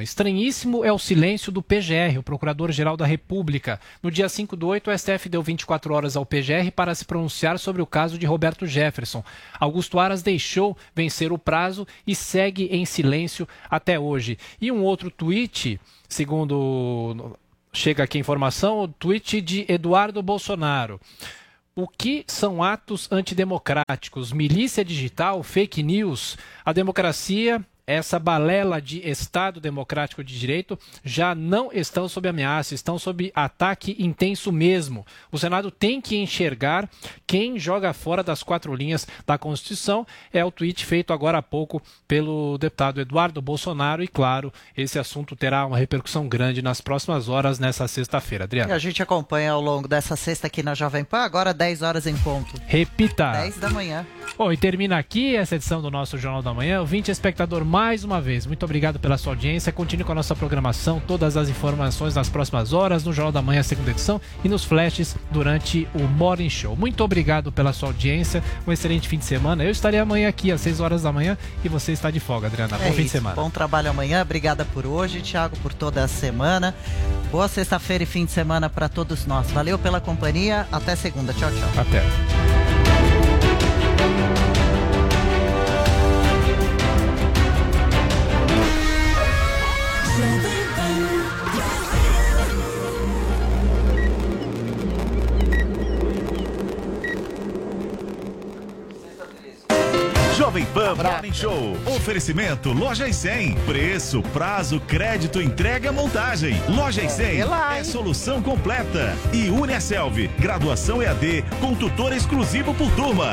Estranhíssimo é o silêncio do PGR, o Procurador-Geral da República. No dia 5 do 8, o STF deu 24 horas ao PGR para se pronunciar sobre o caso de Roberto Jefferson. Augusto Aras deixou vencer o prazo e segue em silêncio até hoje. E um outro tweet, segundo chega aqui a informação, o tweet de Eduardo Bolsonaro. O que são atos antidemocráticos? Milícia digital, fake news? A democracia essa balela de Estado Democrático de Direito já não estão sob ameaça, estão sob ataque intenso mesmo. O Senado tem que enxergar quem joga fora das quatro linhas da Constituição. É o tweet feito agora há pouco pelo deputado Eduardo Bolsonaro. E, claro, esse assunto terá uma repercussão grande nas próximas horas, nessa sexta-feira. Adriana. E a gente acompanha ao longo dessa sexta aqui na Jovem Pan, agora 10 horas em ponto. Repita. 10 da manhã. Bom, e termina aqui essa edição do nosso Jornal da Manhã. O 20 espectador mais uma vez, muito obrigado pela sua audiência. Continue com a nossa programação, todas as informações nas próximas horas, no Jornal da Manhã, segunda edição, e nos flashes durante o Morning Show. Muito obrigado pela sua audiência, um excelente fim de semana. Eu estarei amanhã aqui às 6 horas da manhã e você está de folga, Adriana. Bom é fim isso. de semana. Bom trabalho amanhã, obrigada por hoje, Thiago, por toda a semana. Boa sexta-feira e fim de semana para todos nós. Valeu pela companhia, até segunda. Tchau, tchau. Até. Jovem Pan Morning Show. Oferecimento Loja e 100. Preço, prazo, crédito, entrega, montagem. Loja e 100 é solução completa. E Uniaselv, graduação EAD com tutor exclusivo por turma.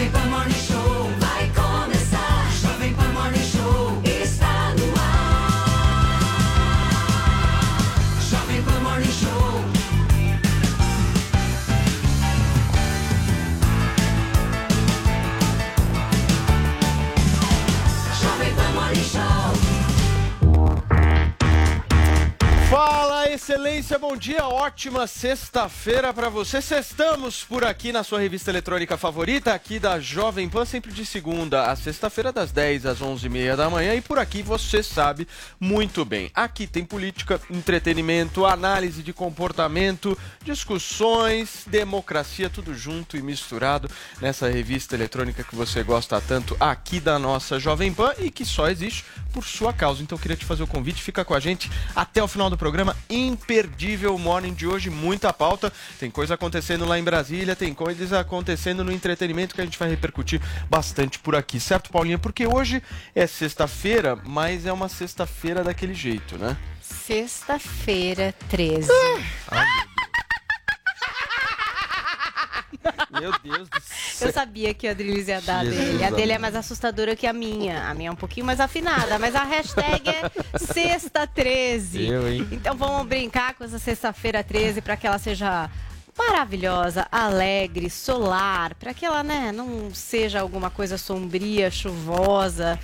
Jovem Pan Morning Show Fala, excelência, bom dia, ótima sexta-feira para você. Estamos por aqui na sua revista eletrônica favorita, aqui da Jovem Pan, sempre de segunda a sexta-feira, das 10 às 11h30 da manhã. E por aqui você sabe muito bem. Aqui tem política, entretenimento, análise de comportamento, discussões, democracia, tudo junto e misturado nessa revista eletrônica que você gosta tanto aqui da nossa Jovem Pan e que só existe por sua causa. Então eu queria te fazer o convite, fica com a gente até o final do programa. Imperdível Morning de hoje, muita pauta. Tem coisa acontecendo lá em Brasília, tem coisas acontecendo no entretenimento que a gente vai repercutir bastante por aqui, certo, Paulinha? Porque hoje é sexta-feira, mas é uma sexta-feira daquele jeito, né? Sexta-feira, 13. Meu Deus do céu. Eu sabia que a Adrilis ia dar a Jesus dele. A dele é mais assustadora que a minha. A minha é um pouquinho mais afinada, mas a hashtag é sexta 13. Eu, hein? Então vamos brincar com essa sexta-feira 13 para que ela seja maravilhosa, alegre, solar, para que ela, né, não seja alguma coisa sombria, chuvosa.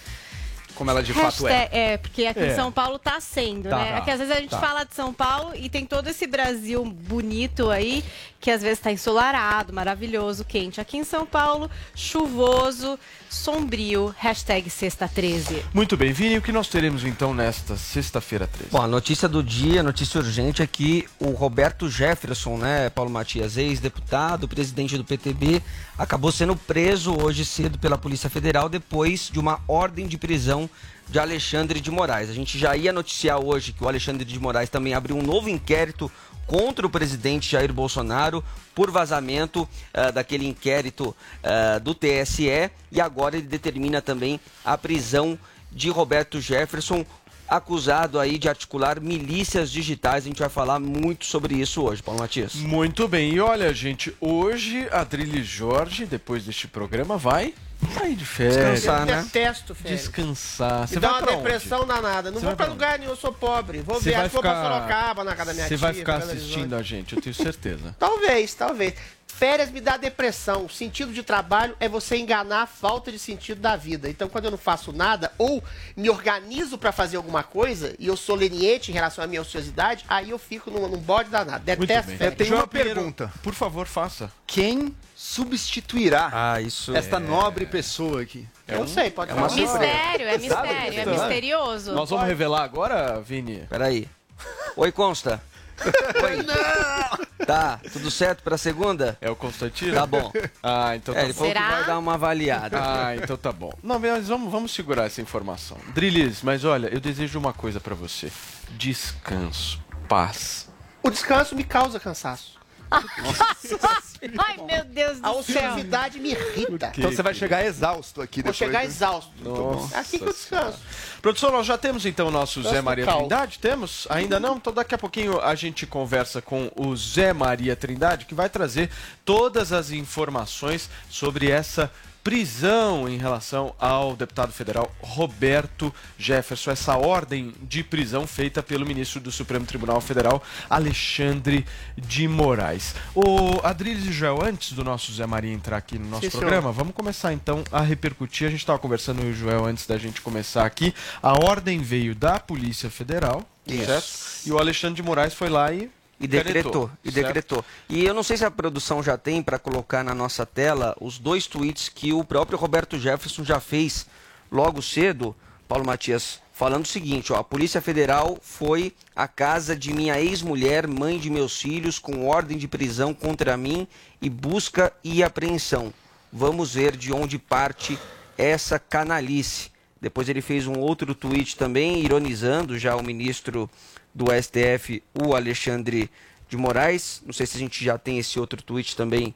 Como ela de fato é. Hashtag- é, porque aqui É. em São Paulo tá sendo, Tá, né? tá, É que às vezes a gente tá. fala de São Paulo e tem todo esse Brasil bonito aí, que às vezes tá ensolarado, maravilhoso, quente. Aqui em São Paulo, chuvoso, sombrio, hashtag sexta 13. Muito bem, Vini, o que nós teremos então nesta sexta-feira 13? Bom, a notícia do dia, notícia urgente é que o Roberto Jefferson, né, Paulo Matias, ex-deputado, presidente do PTB, acabou sendo preso hoje cedo pela Polícia Federal depois de uma ordem de prisão de Alexandre de Moraes. A gente já ia noticiar hoje que o Alexandre de Moraes também abriu um novo inquérito contra o presidente Jair Bolsonaro por vazamento ah, daquele inquérito ah, do TSE e agora ele determina também a prisão de Roberto Jefferson, acusado aí de articular milícias digitais. A gente vai falar muito sobre isso hoje, Paulo Matias. Muito bem, e olha, gente, hoje a Adrilles Jorge, depois deste programa, vai Sair de férias. Descansar, Eu né? detesto férias. Descansar. Você Me dá vai uma pra onde? depressão danada. Não Você vou pra lugar nenhum, eu sou pobre. Vou ver, que vou pra ficar- Sorocaba, na casa da minha Você tia. vai ficar assistindo a gente, eu tenho certeza. Talvez, talvez. Férias me dá depressão. O sentido de trabalho é você enganar a falta de sentido da vida. Então, quando eu não faço nada ou me organizo pra fazer alguma coisa e eu sou leniente em relação à minha ociosidade, aí eu fico num, num bode danado. Detesto férias. Tem João uma Pinheiro, pergunta. Por favor, faça. Quem substituirá Ah, isso. esta nobre pessoa aqui? Eu não sei, pode é uma. Mistério, é mistério, é misterioso. Nós vamos revelar agora, Vini? Peraí. Oi, Consta. Oi. Tá, tudo certo pra segunda? É o Constantino? Tá bom. Ah, então É, tá ele bom. falou que vai dar uma avaliada. Ah, então tá bom. Não, mas vamos, vamos segurar essa informação. Drilis, mas olha, eu desejo uma coisa pra você: descanso, paz. O descanso me causa cansaço. Ai, meu Deus A do céu. ociosidade me irrita. Então você vai chegar exausto aqui Vou depois. chegar né? exausto. Nossa É aqui que eu descanso. Produção, nós já temos então o nosso Zé Maria. Trindade? Temos? Ainda não? Então daqui a pouquinho a gente conversa com o Zé Maria Trindade, que vai trazer todas as informações sobre essa prisão em relação ao deputado federal Roberto Jefferson, essa ordem de prisão feita pelo ministro do Supremo Tribunal Federal, Alexandre de Moraes. O Adriles e Joel, antes do nosso Zé Maria entrar aqui no nosso Sim, senhor. programa, vamos começar então a repercutir. A gente estava conversando e o Joel antes da gente começar aqui. A ordem veio da Polícia Federal, certo? E o Alexandre de Moraes foi lá e E decretou, e decretou. E eu não sei se a produção já tem para colocar na nossa tela os dois tweets que o próprio Roberto Jefferson já fez logo cedo, Paulo Matias, falando o seguinte, ó, a Polícia Federal foi à casa de minha ex-mulher, mãe de meus filhos, com ordem de prisão contra mim e busca e apreensão. Vamos ver de onde parte essa canalice. Depois ele fez um outro tweet também, ironizando já o ministro do STF, o Alexandre de Moraes. Não sei se a gente já tem esse outro tweet também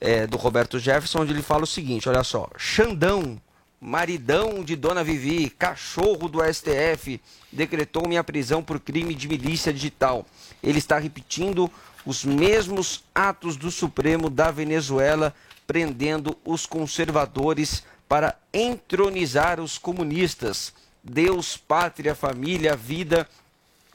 é, do Roberto Jefferson, onde ele fala o seguinte: olha só, Xandão, maridão de Dona Vivi, cachorro do STF, decretou minha prisão por crime de milícia digital. Ele está repetindo os mesmos atos do Supremo da Venezuela, prendendo os conservadores para entronizar os comunistas. Deus, pátria, família, vida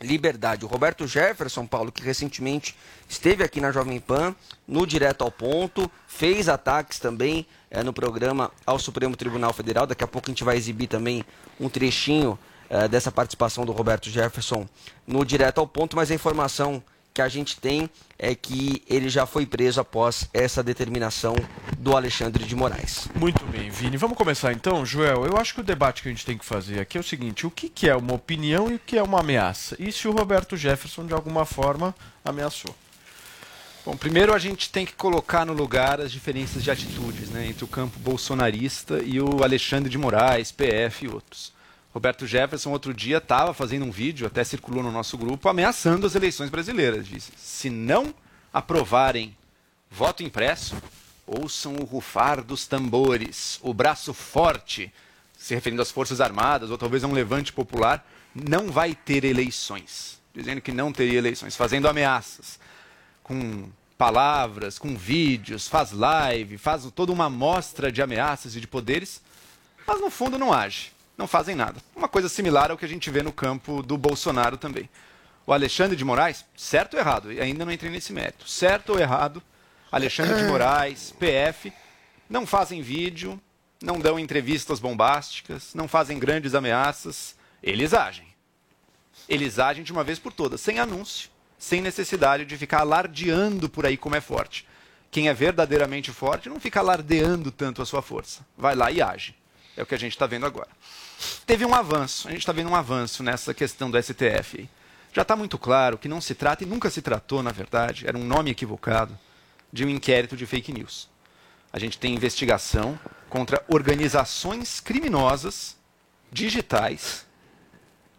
liberdade. O Roberto Jefferson, Paulo, que recentemente esteve aqui na Jovem Pan, no Direto ao Ponto, fez ataques também eh, no programa ao Supremo Tribunal Federal. Daqui a pouco a gente vai exibir também um trechinho eh, dessa participação do Roberto Jefferson no Direto ao Ponto, mas a informação que a gente tem é que ele já foi preso após essa determinação do Alexandre de Moraes. Muito bem, Vini. Vamos começar então, Joel. Eu acho que o debate que a gente tem que fazer aqui é o seguinte: o que, que é uma opinião e o que é uma ameaça? E se o Roberto Jefferson, de alguma forma, ameaçou? Bom, primeiro a gente tem que colocar no lugar as diferenças de atitudes né, entre o campo bolsonarista e o Alexandre de Moraes, PF e outros. Roberto Jefferson, outro dia, estava fazendo um vídeo, até circulou no nosso grupo, ameaçando as eleições brasileiras. Disse: se não aprovarem voto impresso, ouçam o rufar dos tambores, o braço forte, se referindo às Forças Armadas, ou talvez a um levante popular, não vai ter eleições. Dizendo que não teria eleições, fazendo ameaças com palavras, com vídeos, faz live, faz toda uma amostra de ameaças e de poderes, mas no fundo não age, não fazem nada. Uma coisa similar ao que a gente vê no campo do Bolsonaro também. O Alexandre de Moraes, certo ou errado, e ainda não entrei nesse mérito, certo ou errado, Alexandre de Moraes, PF, não fazem vídeo, não dão entrevistas bombásticas, não fazem grandes ameaças, eles agem. Eles agem de uma vez por todas, sem anúncio, sem necessidade de ficar alardeando por aí como é forte. Quem é verdadeiramente forte não fica alardeando tanto a sua força. Vai lá e age. É o que a gente está vendo agora. Teve um avanço, a gente está vendo um avanço nessa questão do STF. Já está muito claro que não se trata, e nunca se tratou, na verdade, era um nome equivocado, de um inquérito de fake news. A gente tem investigação contra organizações criminosas digitais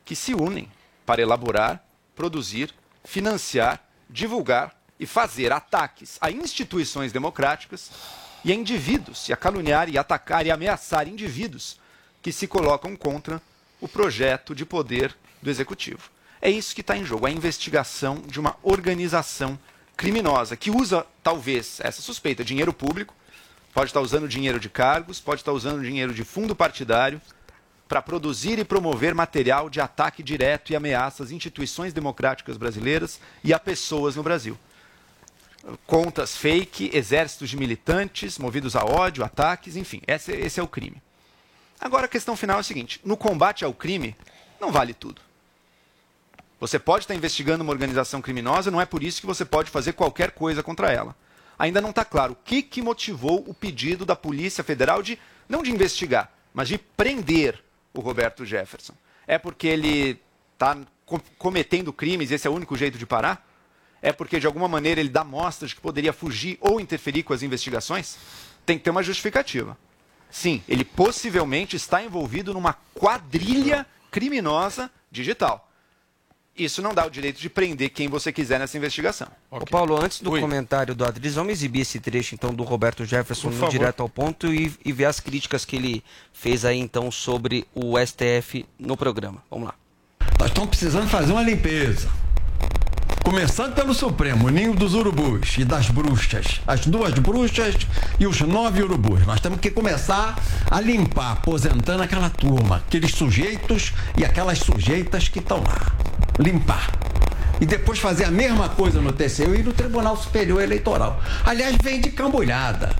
que se unem para elaborar, produzir, financiar, divulgar e fazer ataques a instituições democráticas e a indivíduos, e a caluniar e atacar e ameaçar indivíduos que se colocam contra o projeto de poder do executivo. É isso que está em jogo, a investigação de uma organização criminosa que usa, talvez, essa suspeita, dinheiro público Pode estar usando dinheiro de cargos, pode estar usando dinheiro de fundo partidário para produzir e promover material de ataque direto e ameaça às instituições democráticas brasileiras e a pessoas no Brasil. Contas fake, exércitos de militantes movidos a ódio, ataques, enfim, esse, esse é o crime. Agora a questão final é a seguinte: no combate ao crime, não vale tudo. Você pode estar investigando uma organização criminosa, não é por isso que você pode fazer qualquer coisa contra ela. Ainda não está claro o que, que motivou o pedido da Polícia Federal de, não de investigar, mas de prender o Roberto Jefferson. É porque ele está cometendo crimes e esse é o único jeito de parar? É porque de alguma maneira ele dá mostras de que poderia fugir ou interferir com as investigações? Tem que ter uma justificativa. Sim, ele possivelmente está envolvido numa quadrilha criminosa digital. Isso não dá o direito de prender quem você quiser nessa investigação. Ô Paulo, antes do Oi. comentário do Adriles, vamos exibir esse trecho então do Roberto Jefferson no direto ao ponto e, e ver as críticas que ele fez aí então sobre o STF no programa. Vamos lá. Nós estamos precisando fazer uma limpeza. Começando pelo Supremo, ninho dos urubus e das bruxas. As duas bruxas e os nove urubus. Nós temos que começar a limpar, aposentando aquela turma, aqueles sujeitos e aquelas sujeitas que estão lá. Limpar. E depois fazer a mesma coisa no TCU e no Tribunal Superior Eleitoral. Aliás, vem de cambulhada.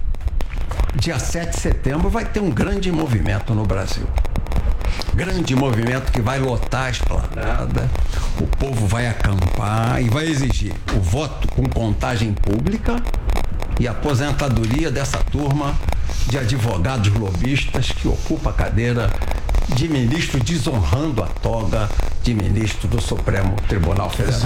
Dia 7 de setembro vai ter um grande movimento no Brasil grande movimento que vai lotar a esplanada, o povo vai acampar e vai exigir o voto com contagem pública e aposentadoria dessa turma de advogados lobistas que ocupa a cadeira de ministro desonrando a toga de ministro do Supremo Tribunal Federal.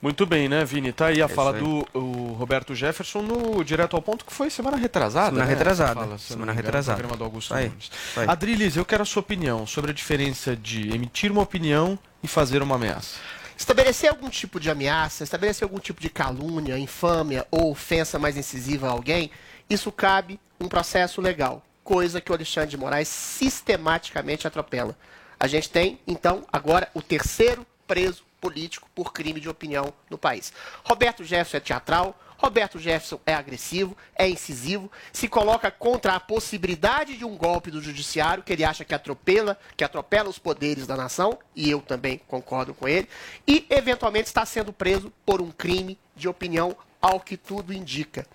Muito bem, né, Vini? Tá aí a É fala isso do o Roberto Jefferson no Direto ao Ponto, que foi semana retrasada. Semana né? retrasada. Fala, se Semana engano, retrasada. programa do Augusto aí, Nunes. aí. Adriles, eu quero a sua opinião sobre a diferença de emitir uma opinião e fazer uma ameaça. Estabelecer algum tipo de ameaça, estabelecer algum tipo de calúnia, infâmia ou ofensa mais incisiva a alguém, isso cabe um processo legal, coisa que o Alexandre de Moraes sistematicamente atropela. A gente tem, então, agora o terceiro preso político por crime de opinião no país. Roberto Jefferson é teatral, Roberto Jefferson é agressivo, é incisivo, se coloca contra a possibilidade de um golpe do judiciário, que ele acha que atropela, que atropela os poderes da nação, e eu também concordo com ele, e eventualmente está sendo preso por um crime de opinião, ao que tudo indica.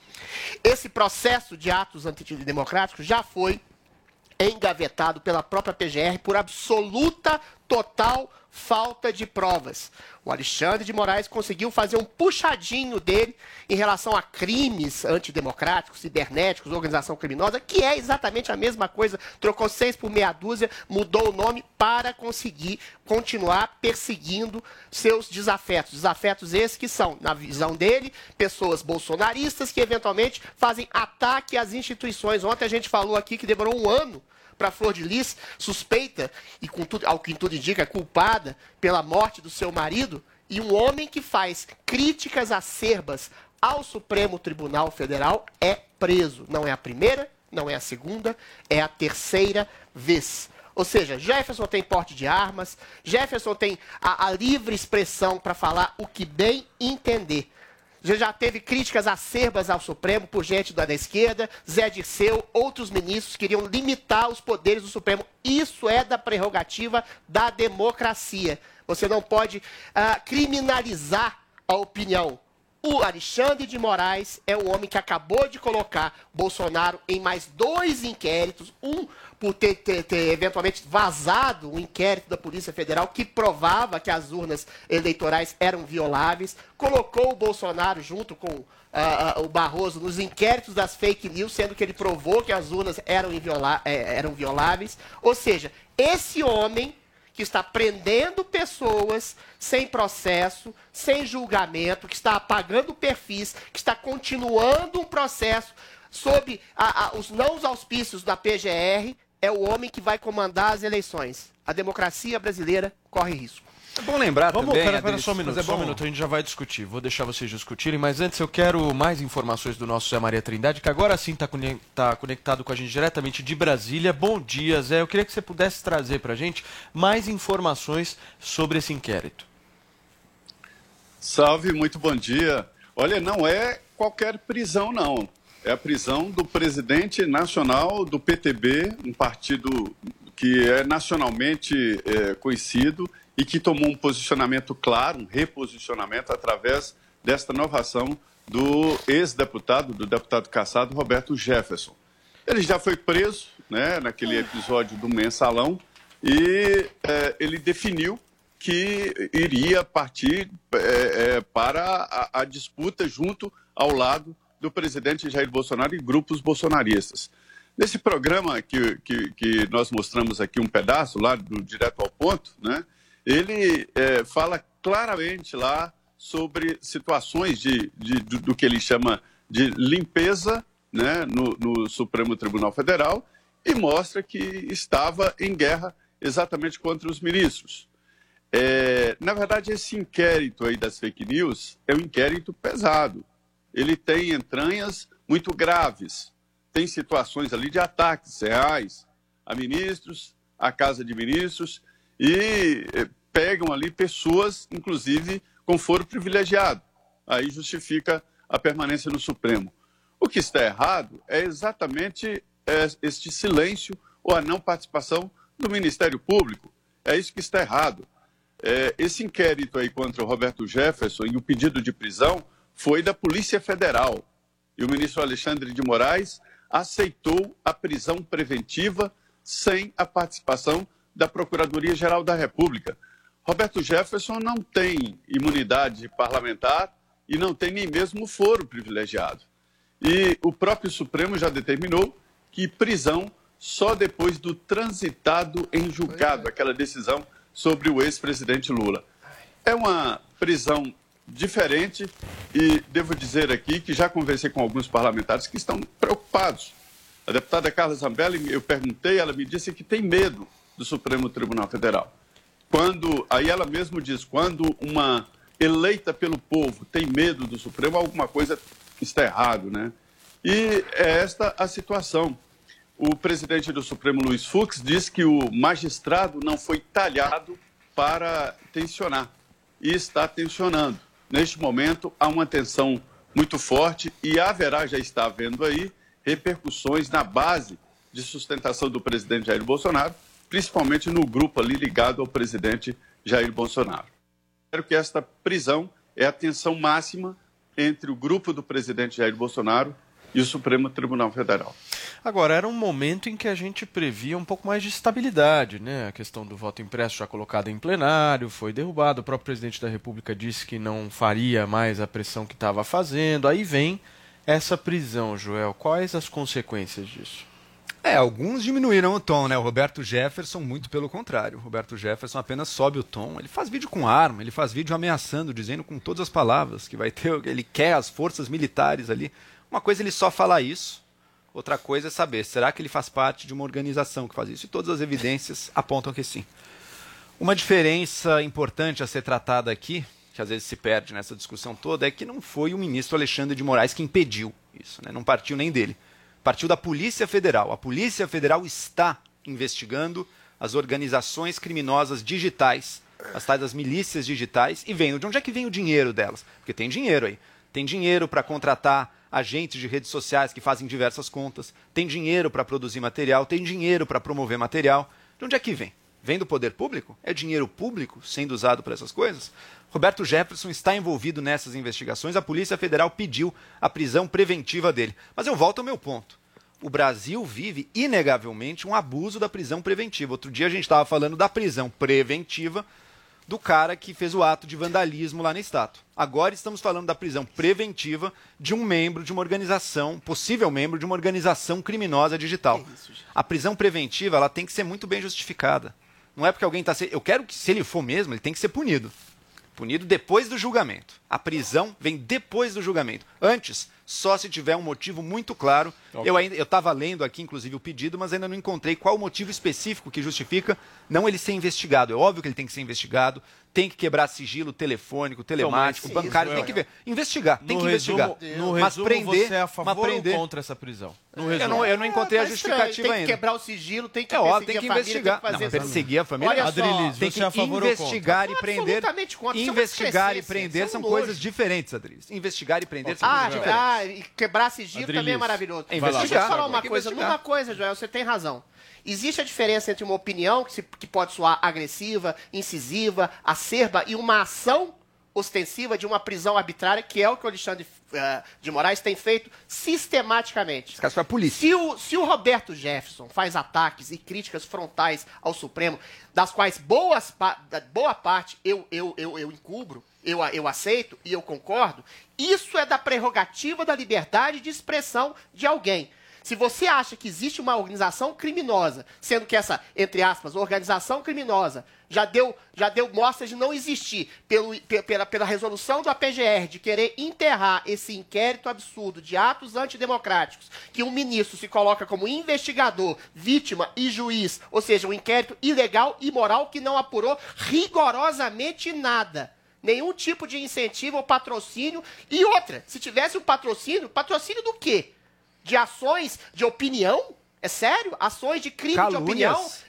Esse processo de atos antidemocráticos já foi engavetado pela própria PGR por absoluta, total falta de provas. O Alexandre de Moraes conseguiu fazer um puxadinho dele em relação a crimes antidemocráticos, cibernéticos, organização criminosa, que é exatamente a mesma coisa. Trocou seis por meia dúzia, mudou o nome para conseguir continuar perseguindo seus desafetos. Desafetos esses que são, na visão dele, pessoas bolsonaristas que eventualmente fazem ataque às instituições. Ontem a gente falou aqui que demorou um ano para Flor de Lis, suspeita e tudo, ao que tudo indica, culpada pela morte do seu marido, e um homem que faz críticas acerbas ao Supremo Tribunal Federal é preso. Não é a primeira, não é a segunda, é a terceira vez. Ou seja, Jefferson tem porte de armas, Jefferson tem a, a livre expressão para falar o que bem entender. Já, já teve críticas acerbas ao Supremo por gente da da esquerda, Zé Dirceu, outros ministros queriam limitar os poderes do Supremo. Isso é da prerrogativa da democracia. Você não pode ah, criminalizar a opinião. O Alexandre de Moraes é o homem que acabou de colocar Bolsonaro em mais dois inquéritos, um por ter, ter- ter eventualmente vazado um inquérito da Polícia Federal que provava que as urnas eleitorais eram violáveis, colocou o Bolsonaro junto com ah, o Barroso nos inquéritos das fake news, sendo que ele provou que as urnas eram, inviola- eh, eram violáveis. Ou seja, esse homem que está prendendo pessoas sem processo, sem julgamento, que está apagando perfis, que está continuando um processo sob a- a- os não os auspícios da PGR, é o homem que vai comandar as eleições. A democracia brasileira corre risco. É bom lembrar Vamos, também, pera, pera só um minuto, é só um bom- minuto, a gente já vai discutir. Vou deixar vocês discutirem, mas antes eu quero mais informações do nosso Zé Maria Trindade, que agora sim está conectado com a gente diretamente de Brasília. Bom dia, Zé. Eu queria que você pudesse trazer para a gente mais informações sobre esse inquérito. Salve, muito bom dia. Olha, não é qualquer prisão, não. é a prisão do presidente nacional do PTB, um partido que é nacionalmente é, conhecido e que tomou um posicionamento claro, um reposicionamento através desta inovação do ex-deputado, do deputado caçado Roberto Jefferson. Ele já foi preso né, naquele episódio do mensalão e é, ele definiu que iria partir é, é, para a, a disputa junto ao lado do presidente Jair Bolsonaro e grupos bolsonaristas. Nesse programa que, que, que nós mostramos aqui um pedaço, lá do Direto ao Ponto, né, ele é, fala claramente lá sobre situações de, de, do, do que ele chama de limpeza né, no, no Supremo Tribunal Federal e mostra que estava em guerra exatamente contra os ministros. É, na verdade, esse inquérito aí das fake news é um inquérito pesado. Ele tem entranhas muito graves. Tem situações ali de ataques reais a ministros, à Casa de Ministros, e eh, pegam ali pessoas, inclusive, com foro privilegiado. Aí justifica a permanência no Supremo. O que está errado é exatamente é, este silêncio ou a não participação do Ministério Público. É isso que está errado. É, esse inquérito aí contra o Roberto Jefferson e o pedido de prisão foi da Polícia Federal. E o ministro Alexandre de Moraes aceitou a prisão preventiva sem a participação da Procuradoria-Geral da República. Roberto Jefferson não tem imunidade parlamentar e não tem nem mesmo foro privilegiado. E o próprio Supremo já determinou que prisão só depois do transitado em julgado, aquela decisão sobre o ex-presidente Lula. É uma prisão diferente e devo dizer aqui que já conversei com alguns parlamentares que estão preocupados. A deputada Carla Zambelli, eu perguntei, ela me disse que tem medo do Supremo Tribunal Federal. Quando, aí ela mesmo diz, quando uma eleita pelo povo tem medo do Supremo, alguma coisa está errado, né? E é esta a situação. O presidente do Supremo, Luiz Fux, diz que o magistrado não foi talhado para tensionar e está tensionando. Neste momento, há uma tensão muito forte e haverá, já está havendo aí, repercussões na base de sustentação do presidente Jair Bolsonaro, principalmente no grupo ali ligado ao presidente Jair Bolsonaro. Espero que esta prisão é a tensão máxima entre o grupo do presidente Jair Bolsonaro e o Supremo Tribunal Federal. Agora, era um momento em que a gente previa um pouco mais de estabilidade, né? A questão do voto impresso já colocada em plenário, foi derrubado. O próprio presidente da República disse que não faria mais a pressão que estava fazendo. Aí vem essa prisão, Joel. Quais as consequências disso? É, alguns diminuíram o tom, né? O Roberto Jefferson, muito pelo contrário. O Roberto Jefferson apenas sobe o tom. Ele faz vídeo com arma, ele faz vídeo ameaçando, dizendo com todas as palavras que vai ter, ele quer as forças militares ali. Uma coisa é ele só falar isso, outra coisa é saber, será que ele faz parte de uma organização que faz isso? E todas as evidências apontam que sim. Uma diferença importante a ser tratada aqui, que às vezes se perde nessa discussão toda, é que não foi o ministro Alexandre de Moraes que impediu isso, né? não partiu nem dele. Partiu da Polícia Federal. A Polícia Federal está investigando as organizações criminosas digitais, as tais das milícias digitais, e vendo de onde é que vem o dinheiro delas. Porque tem dinheiro aí. Tem dinheiro para contratar agentes de redes sociais que fazem diversas contas, tem dinheiro para produzir material, tem dinheiro para promover material. De onde é que vem? Vem do poder público? É dinheiro público sendo usado para essas coisas? Roberto Jefferson está envolvido nessas investigações. A Polícia Federal pediu a prisão preventiva dele. Mas eu volto ao meu ponto. O Brasil vive, inegavelmente, um abuso da prisão preventiva. Outro dia a gente estava falando da prisão preventiva do cara que fez o ato de vandalismo lá na estátua. Agora estamos falando da prisão preventiva de um membro de uma organização, possível membro de uma organização criminosa digital. A prisão preventiva ela tem que ser muito bem justificada. Não é porque alguém está. Eu quero que, se ele for mesmo, ele tem que ser punido. Punido depois do julgamento. A prisão vem depois do julgamento. Antes, só se tiver um motivo muito claro. Ok. Eu ainda eu estava lendo aqui, inclusive, o pedido, mas ainda não encontrei qual o motivo específico que justifica não ele ser investigado. É óbvio que ele tem que ser investigado, tem que quebrar sigilo telefônico, telemático, Então, mas- bancário, Isso, tem que Joel. ver. Investigar, tem que investigar. resumo- no mas resumo, prender, você é a mas favor ou prender. contra essa prisão? No eu, não, eu não encontrei a tá justificativa Tem que ainda. quebrar o sigilo, tem que É óbvio, perseguir tem que a família, investigar. tem que fazer Não, perseguir a família. Olha só, Adrilis, tem que é a favor ou investigar e prender. É Investigar e prender é são coisas diferentes, Adrilis. Investigar e prender são Ah, coisas diferentes. Quebrar, e quebrar sigilo também é Adrilis. maravilhoso. É Deixa eu investigar. falar uma coisa. investigar. Numa coisa, Joel, você tem razão. Existe a diferença entre uma opinião que, se- que pode soar agressiva, incisiva, acerba e uma ação ostensiva de uma prisão arbitrária, que é o que o Alexandre eh, de Moraes tem feito sistematicamente. Esse caso foi a polícia. Se o, se o Roberto Jefferson faz ataques e críticas frontais ao Supremo, das quais boas, boa parte eu, eu, eu, eu encubro, eu, eu aceito e eu concordo, isso é da prerrogativa da liberdade de expressão de alguém. Se você acha que existe uma organização criminosa, sendo que essa, entre aspas, organização criminosa já deu, já deu mostras de não existir pelo, pe- pela, pela resolução do APGR de querer enterrar esse inquérito absurdo de atos antidemocráticos, que um ministro se coloca como investigador, vítima e juiz, ou seja, um inquérito ilegal e imoral que não apurou rigorosamente nada. Nenhum tipo de incentivo ou patrocínio. E outra, se tivesse um patrocínio, patrocínio do quê? De ações de opinião? É sério? Ações de crime Calúnias.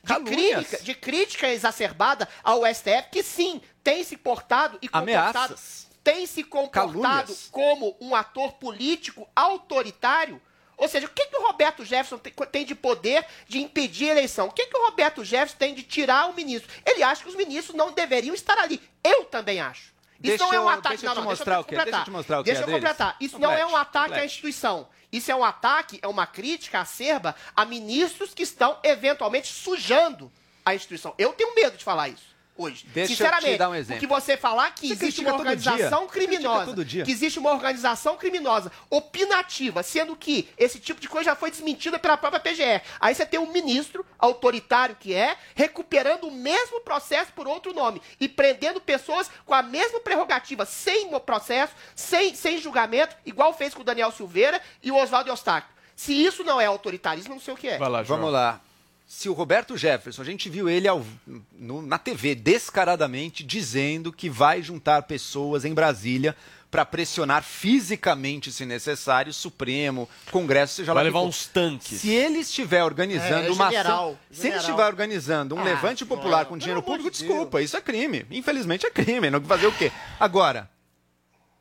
de opinião? De crítica, de crítica exacerbada ao STF, que sim, tem se portado e comportado. Ameaças. Tem se comportado Calúnias. como um ator político autoritário. Ou seja, o que, que o Roberto Jefferson tem, de poder de impedir a eleição? O que, que o Roberto Jefferson tem de tirar o ministro? Ele acha que os ministros não deveriam estar ali. Eu também acho. Isso Deixa não é um eu- ataque. deixa eu não, te não, mostrar o completar. Deixa eu te mostrar o quê, Deixa eu completar. Isso não é um ataque à instituição. Isso é um ataque, é uma crítica acerba a ministros que estão eventualmente sujando a instituição. Eu tenho medo de falar isso hoje. Deixa eu Sinceramente, te dar um exemplo. o que você falar que Você existe uma organização criminosa, todo dia. que existe uma organização criminosa opinativa, sendo que esse tipo de coisa já foi desmentida pela própria PGR. Aí você tem um ministro autoritário que é, recuperando o mesmo processo por outro nome e prendendo pessoas com a mesma prerrogativa, sem processo, sem, sem julgamento, igual fez com o Daniel Silveira e o Oswaldo Eustáquio. Se isso não é autoritarismo, eu não sei o que é. Vamos lá. Se o Roberto Jefferson, a gente viu ele ao- no- na TV descaradamente dizendo que vai juntar pessoas em Brasília para pressionar fisicamente, se necessário, o Supremo, Congresso, seja Vai lá o que levar for. uns tanques. Se ele estiver organizando É, é uma general, ação, se ele general. estiver organizando um Ah, levante popular com pelo dinheiro público, de desculpa, isso é crime. Infelizmente é crime, não fazer o quê? Agora,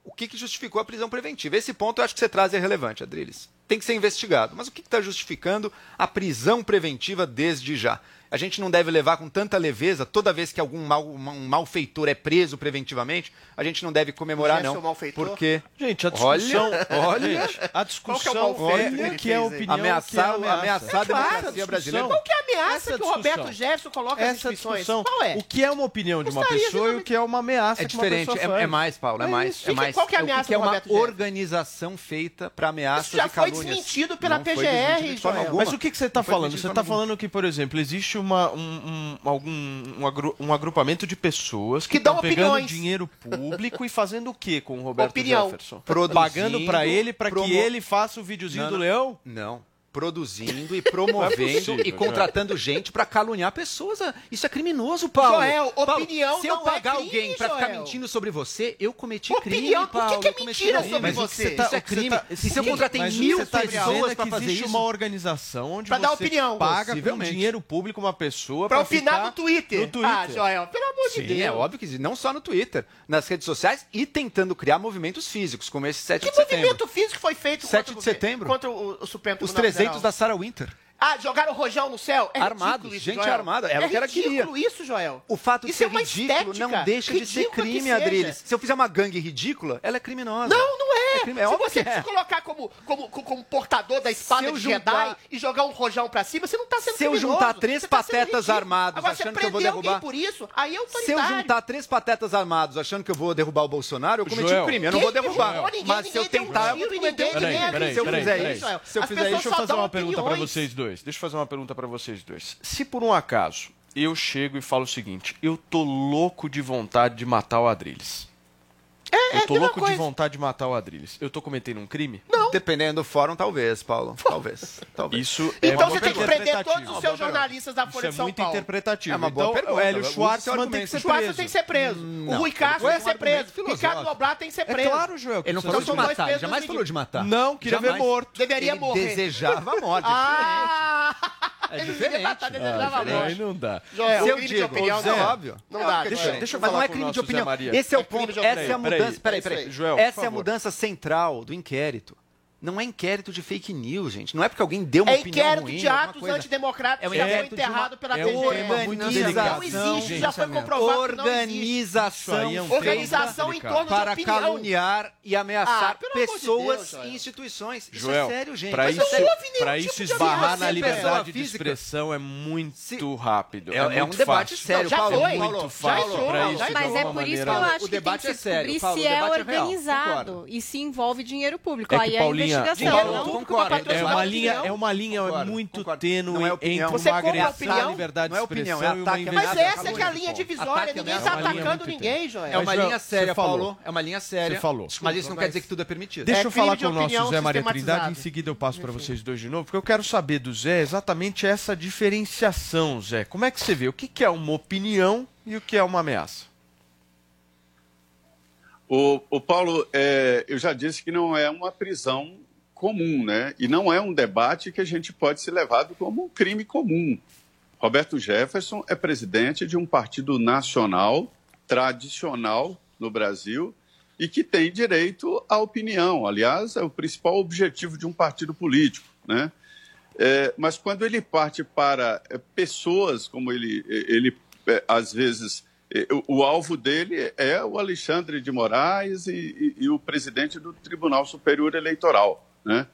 o que, que justificou a prisão preventiva? Esse ponto eu acho que você traz é relevante, Adriles. Tem que ser investigado. Mas o que está justificando a prisão preventiva desde já? A gente não deve levar com tanta leveza, toda vez que algum mal, um malfeitor é preso preventivamente, a gente não deve comemorar, Jefferson não. malfeitor? Porque. Gente, a discussão. Olha, olha. Gente, a discussão Qual que é o é, malfeito o que é que ele fez opinião. Ameaçar, o que é ameaça. ameaçar a Claro, democracia brasileira. Qual que é a ameaça Essa que o. Roberto Jefferson coloca nas Essa instituições? discussão, Qual é? o que é uma opinião de uma Gostaria de pessoa e o que é uma ameaça É que uma diferente, pessoa é, é faz. mais, Paulo, é, É mais. É Que que- mais. qual que é a o ameaça que é do uma Roberto Jefferson? organização feita para ameaças Isso já e foi desmentido pela PGR, de. Mas o que, que você está falando? Você de está falando que, por exemplo, existe uma, um, um- algum, um, agru- um agrupamento de pessoas que Que dão estão pegando opiniões. dinheiro público e fazendo o que com o Roberto Opinião. Jefferson? Produzindo, Pagando para ele para que ele faça o videozinho Não, do não. leão? Não. Produzindo e promovendo possível, e contratando gente para caluniar pessoas. Isso é criminoso, Paulo. Joel, Paulo, opinião Se eu não é pagar crime, alguém para ficar mentindo sobre você, eu cometi Opinião, crime, o que Paulo. que é eu cometi mentira crime. sobre que você? você tá- Isso é que crime. tá- E se eu contratei que mil tá pessoas é para que fazer existe isso... uma organização onde Pra você dar opinião. paga com dinheiro público uma pessoa Pra para opinar no Twitter. No Twitter. Ah, Joel, pelo amor de Sim, Deus. é óbvio que não só no Twitter, nas redes sociais e tentando criar movimentos físicos, como esse 7 Que de setembro. movimento físico foi feito 7 contra, de o- setembro. contra o, o Supremo Os Tribunal 300 Federal? da Sarah Winter. Ah, jogaram o rojão no céu? É Armados, ridículo isso, gente Joel. armada. Era é que ela ridículo isso, Joel. O fato de Isso ser é ridículo estética. não deixa de ser Ridículo crime. Adriles. Se eu fizer uma gangue ridícula, ela é criminosa. Não, não é. Crime, é se óbvio você que é. se colocar como, como, como, como portador da espada eu de juntar- Jedi e jogar um rojão pra cima, você não tá sendo Se eu criminoso. juntar três tá patetas armados Agora, achando você que eu vou prender alguém derrubar- por isso, aí é Se eu juntar três patetas armados achando que eu vou derrubar o Bolsonaro, eu cometi Joel. um crime. Eu não vou derrubar. Mas se eu tentar, eu cometer um crime. é Se eu peraí, fizer peraí. isso. Se eu fizer isso, eu só vou fazer uma pergunta para opiniões. vocês dois. Deixa eu fazer uma pergunta para vocês dois. Se por um acaso eu chego e falo o seguinte, eu tô louco de vontade de matar o Adriles. É, eu tô é a mesma louco de coisa. vontade de matar o Adriles. Eu tô cometendo um crime? Dependendo do fórum, talvez, Paulo. Talvez. Talvez. Isso é Então uma você tem que prender todos os seus jornalistas da Folha é de São muito Paulo. interpretativo. É uma boa então, pergunta. o Hélio Schwartzman esse tem que ser O Schwarzer preso. tem que ser preso. não. o Rui Castro tem que ser um preso. argumento Ricardo. Noblat tem que ser É preso. claro, Joel. que Ele não falou ser de matar, pesos, jamais dois falou de matar. Não, queria ver morto. Deveria Ele morrer. desejava a morte. Ah! É Ele diferente. matar, desejava a Aí morte. não dá. Joel, Se eu crime de digo, opinião é não dá. óbvio. Não É dá. é Deixa- diferente. deixa eu Mas falar não é o crime de Zé opinião. Maria. Esse é o É crime ponto. de Essa é a opinião. Mudança. Peraí, Peraí, é peraí. aí. Joel, Essa é a mudança central do inquérito. Não é inquérito de fake news, gente. Não é porque alguém deu uma É opinião inquérito ruim, de alguma atos coisa. antidemocráticos É um que já foi inquérito de uma- enterrado pela é TGE. um delicado. Não existe, já foi pensamento. comprovado não. Organização Isso é um Organização em torno Para de opinião. caluniar e ameaçar Ah, de pessoas Deus, e instituições. Isso Joel, é sério, gente. Pra Mas isso, é pra tipo isso de esbarrar na liberdade de expressão é muito rápido. É- é um muito debate fácil. sério, já Paulo. foi. Muito já fácil isso. de Mas é por isso que eu acho que tem debate que é descobrir se é é organizado e se envolve dinheiro público. É Aí a investigação. Paulo, não concordo. É uma linha, opinião. é uma linha Concordo, muito concordo. tênue Não é opinião. entre Você uma compra agressão à opinião? liberdade Não é de opinião, expressão é e uma ataque, Mas essa que é a linha divisória, Ataque, ninguém ameaça, tá uma linha atacando muito ninguém. Joel. É uma Mas, linha Joel, séria, você falou. Paulo. É uma linha séria. Você falou. Mas isso não quer dizer que tudo é permitido. Deixa É eu falar de com o nosso opinião Zé Maria Trindade, em sistematizado. seguida eu passo para vocês dois de novo, porque eu quero saber do Zé exatamente essa diferenciação, Zé. Como é que você vê? O que que é uma opinião e o que é uma ameaça? O, o Paulo, é, eu já disse que não é uma prisão comum, né? E não é um debate que a gente pode ser levado como um crime comum. Roberto Jefferson é presidente de um partido nacional, tradicional no Brasil, e que tem direito à opinião. Aliás, é o principal objetivo de um partido político, né? É, mas quando ele parte para é, pessoas, como ele, ele é, às vezes, é, o, alvo dele é o Alexandre de Moraes e, e- e o presidente do Tribunal Superior Eleitoral, né?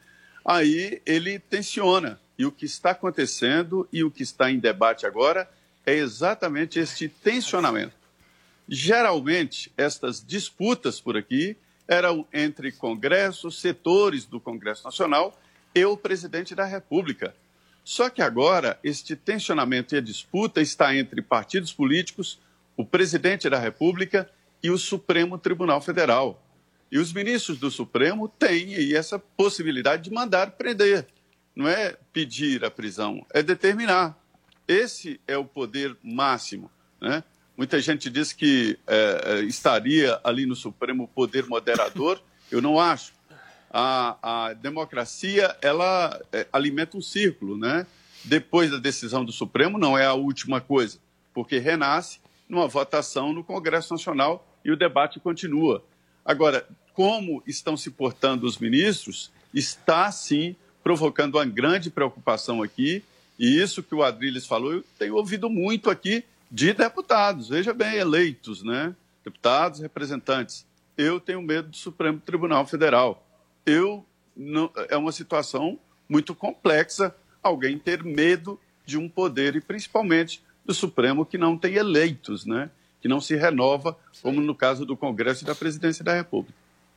Aí ele tensiona. E o que está acontecendo e o que está em debate agora é exatamente este tensionamento. Geralmente, estas disputas por aqui eram entre congressos, setores do Congresso Nacional e o presidente da República. Só que agora, este tensionamento e a disputa está entre partidos políticos, o presidente da República e o Supremo Tribunal Federal. E os ministros do Supremo têm aí essa possibilidade de mandar prender. Não é pedir a prisão, é determinar. Esse é o poder máximo. Né? Muita gente diz que eh, eh, estaria ali no Supremo o poder moderador. Eu não acho. A, a democracia ela eh, alimenta um círculo, né? Depois da decisão do Supremo não é a última coisa, porque renasce numa votação no Congresso Nacional e o debate continua. Agora, como estão se portando os ministros está sim provocando uma grande preocupação aqui. E isso que o Adriles falou, eu tenho ouvido muito aqui de deputados, veja bem, eleitos, né? Deputados, representantes. Eu tenho medo do Supremo Tribunal Federal. Eu não, é uma situação muito complexa alguém ter medo de um poder e principalmente do Supremo que não tem eleitos, né? Que não se renova, como no caso do Congresso e da Presidência da República.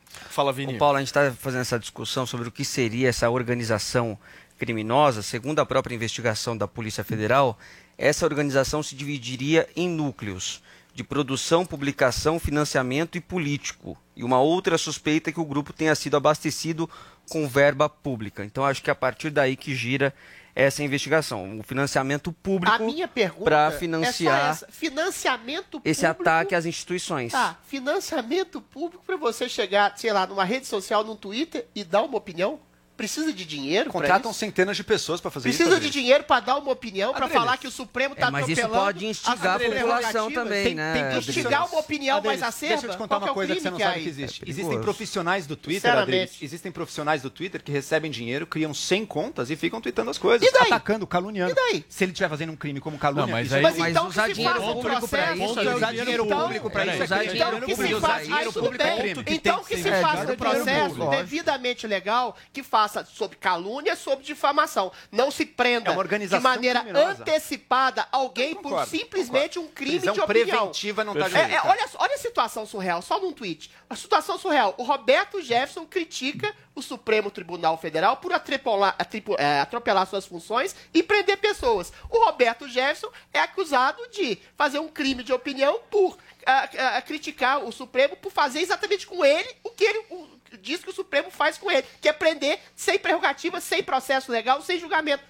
Fala, Vini. Ô, Paulo, a gente está fazendo essa discussão sobre o que seria essa organização criminosa. Segundo a própria investigação da Polícia Federal, essa organização se dividiria em núcleos de produção, publicação, financiamento e político. E uma outra suspeita é que o grupo tenha sido abastecido com verba pública. Então, acho que é a partir daí que gira essa investigação. O financiamento A público minha pergunta para é financiar essa. Financiamento esse público. ataque às instituições. Tá, financiamento público para você chegar, sei lá, numa rede social, num Twitter e dar uma opinião? Precisa de dinheiro Contratam isso? centenas de pessoas para fazer Precisa isso. de Adriles. dinheiro para dar uma opinião, para falar que o Supremo está É, mas isso atropelando pode instigar a população também, tem, né, Tem que instigar uma opinião mais Adriles, acerba? Deixa eu te contar é uma o coisa que você não que sabe que aí? existe. É Existem profissionais do Twitter. Adriles, existem profissionais do Twitter que recebem dinheiro, criam 100 contas e ficam tweetando as coisas. E daí? Atacando, caluniando. E daí? Se ele estiver fazendo um crime como calúnia, Não, mas isso aí- é Mas, crime. então usar que se dinheiro faça um público processo, isso, usar dinheiro público pra Peraí, isso é usar crime. dinheiro que se público, usar dinheiro é crime. Então que se faça um processo devidamente legal que faça sob calúnia, sob difamação. Não se prenda É de maneira criminosa. antecipada alguém por Concordo, simplesmente um crime Prisão de opinião. preventiva não tá É, é, olha, olha a situação surreal, só num tweet. A situação surreal. O Roberto Jefferson critica o Supremo Tribunal Federal por atripolar- atripo- é, atropelar suas funções e prender pessoas. O Roberto Jefferson é acusado de fazer um crime de opinião por ah, ah, criticar o Supremo por fazer exatamente com ele o que ele o- diz que o Supremo faz com ele, que é prender sem prerrogativa, sem processo legal, sem julgamento.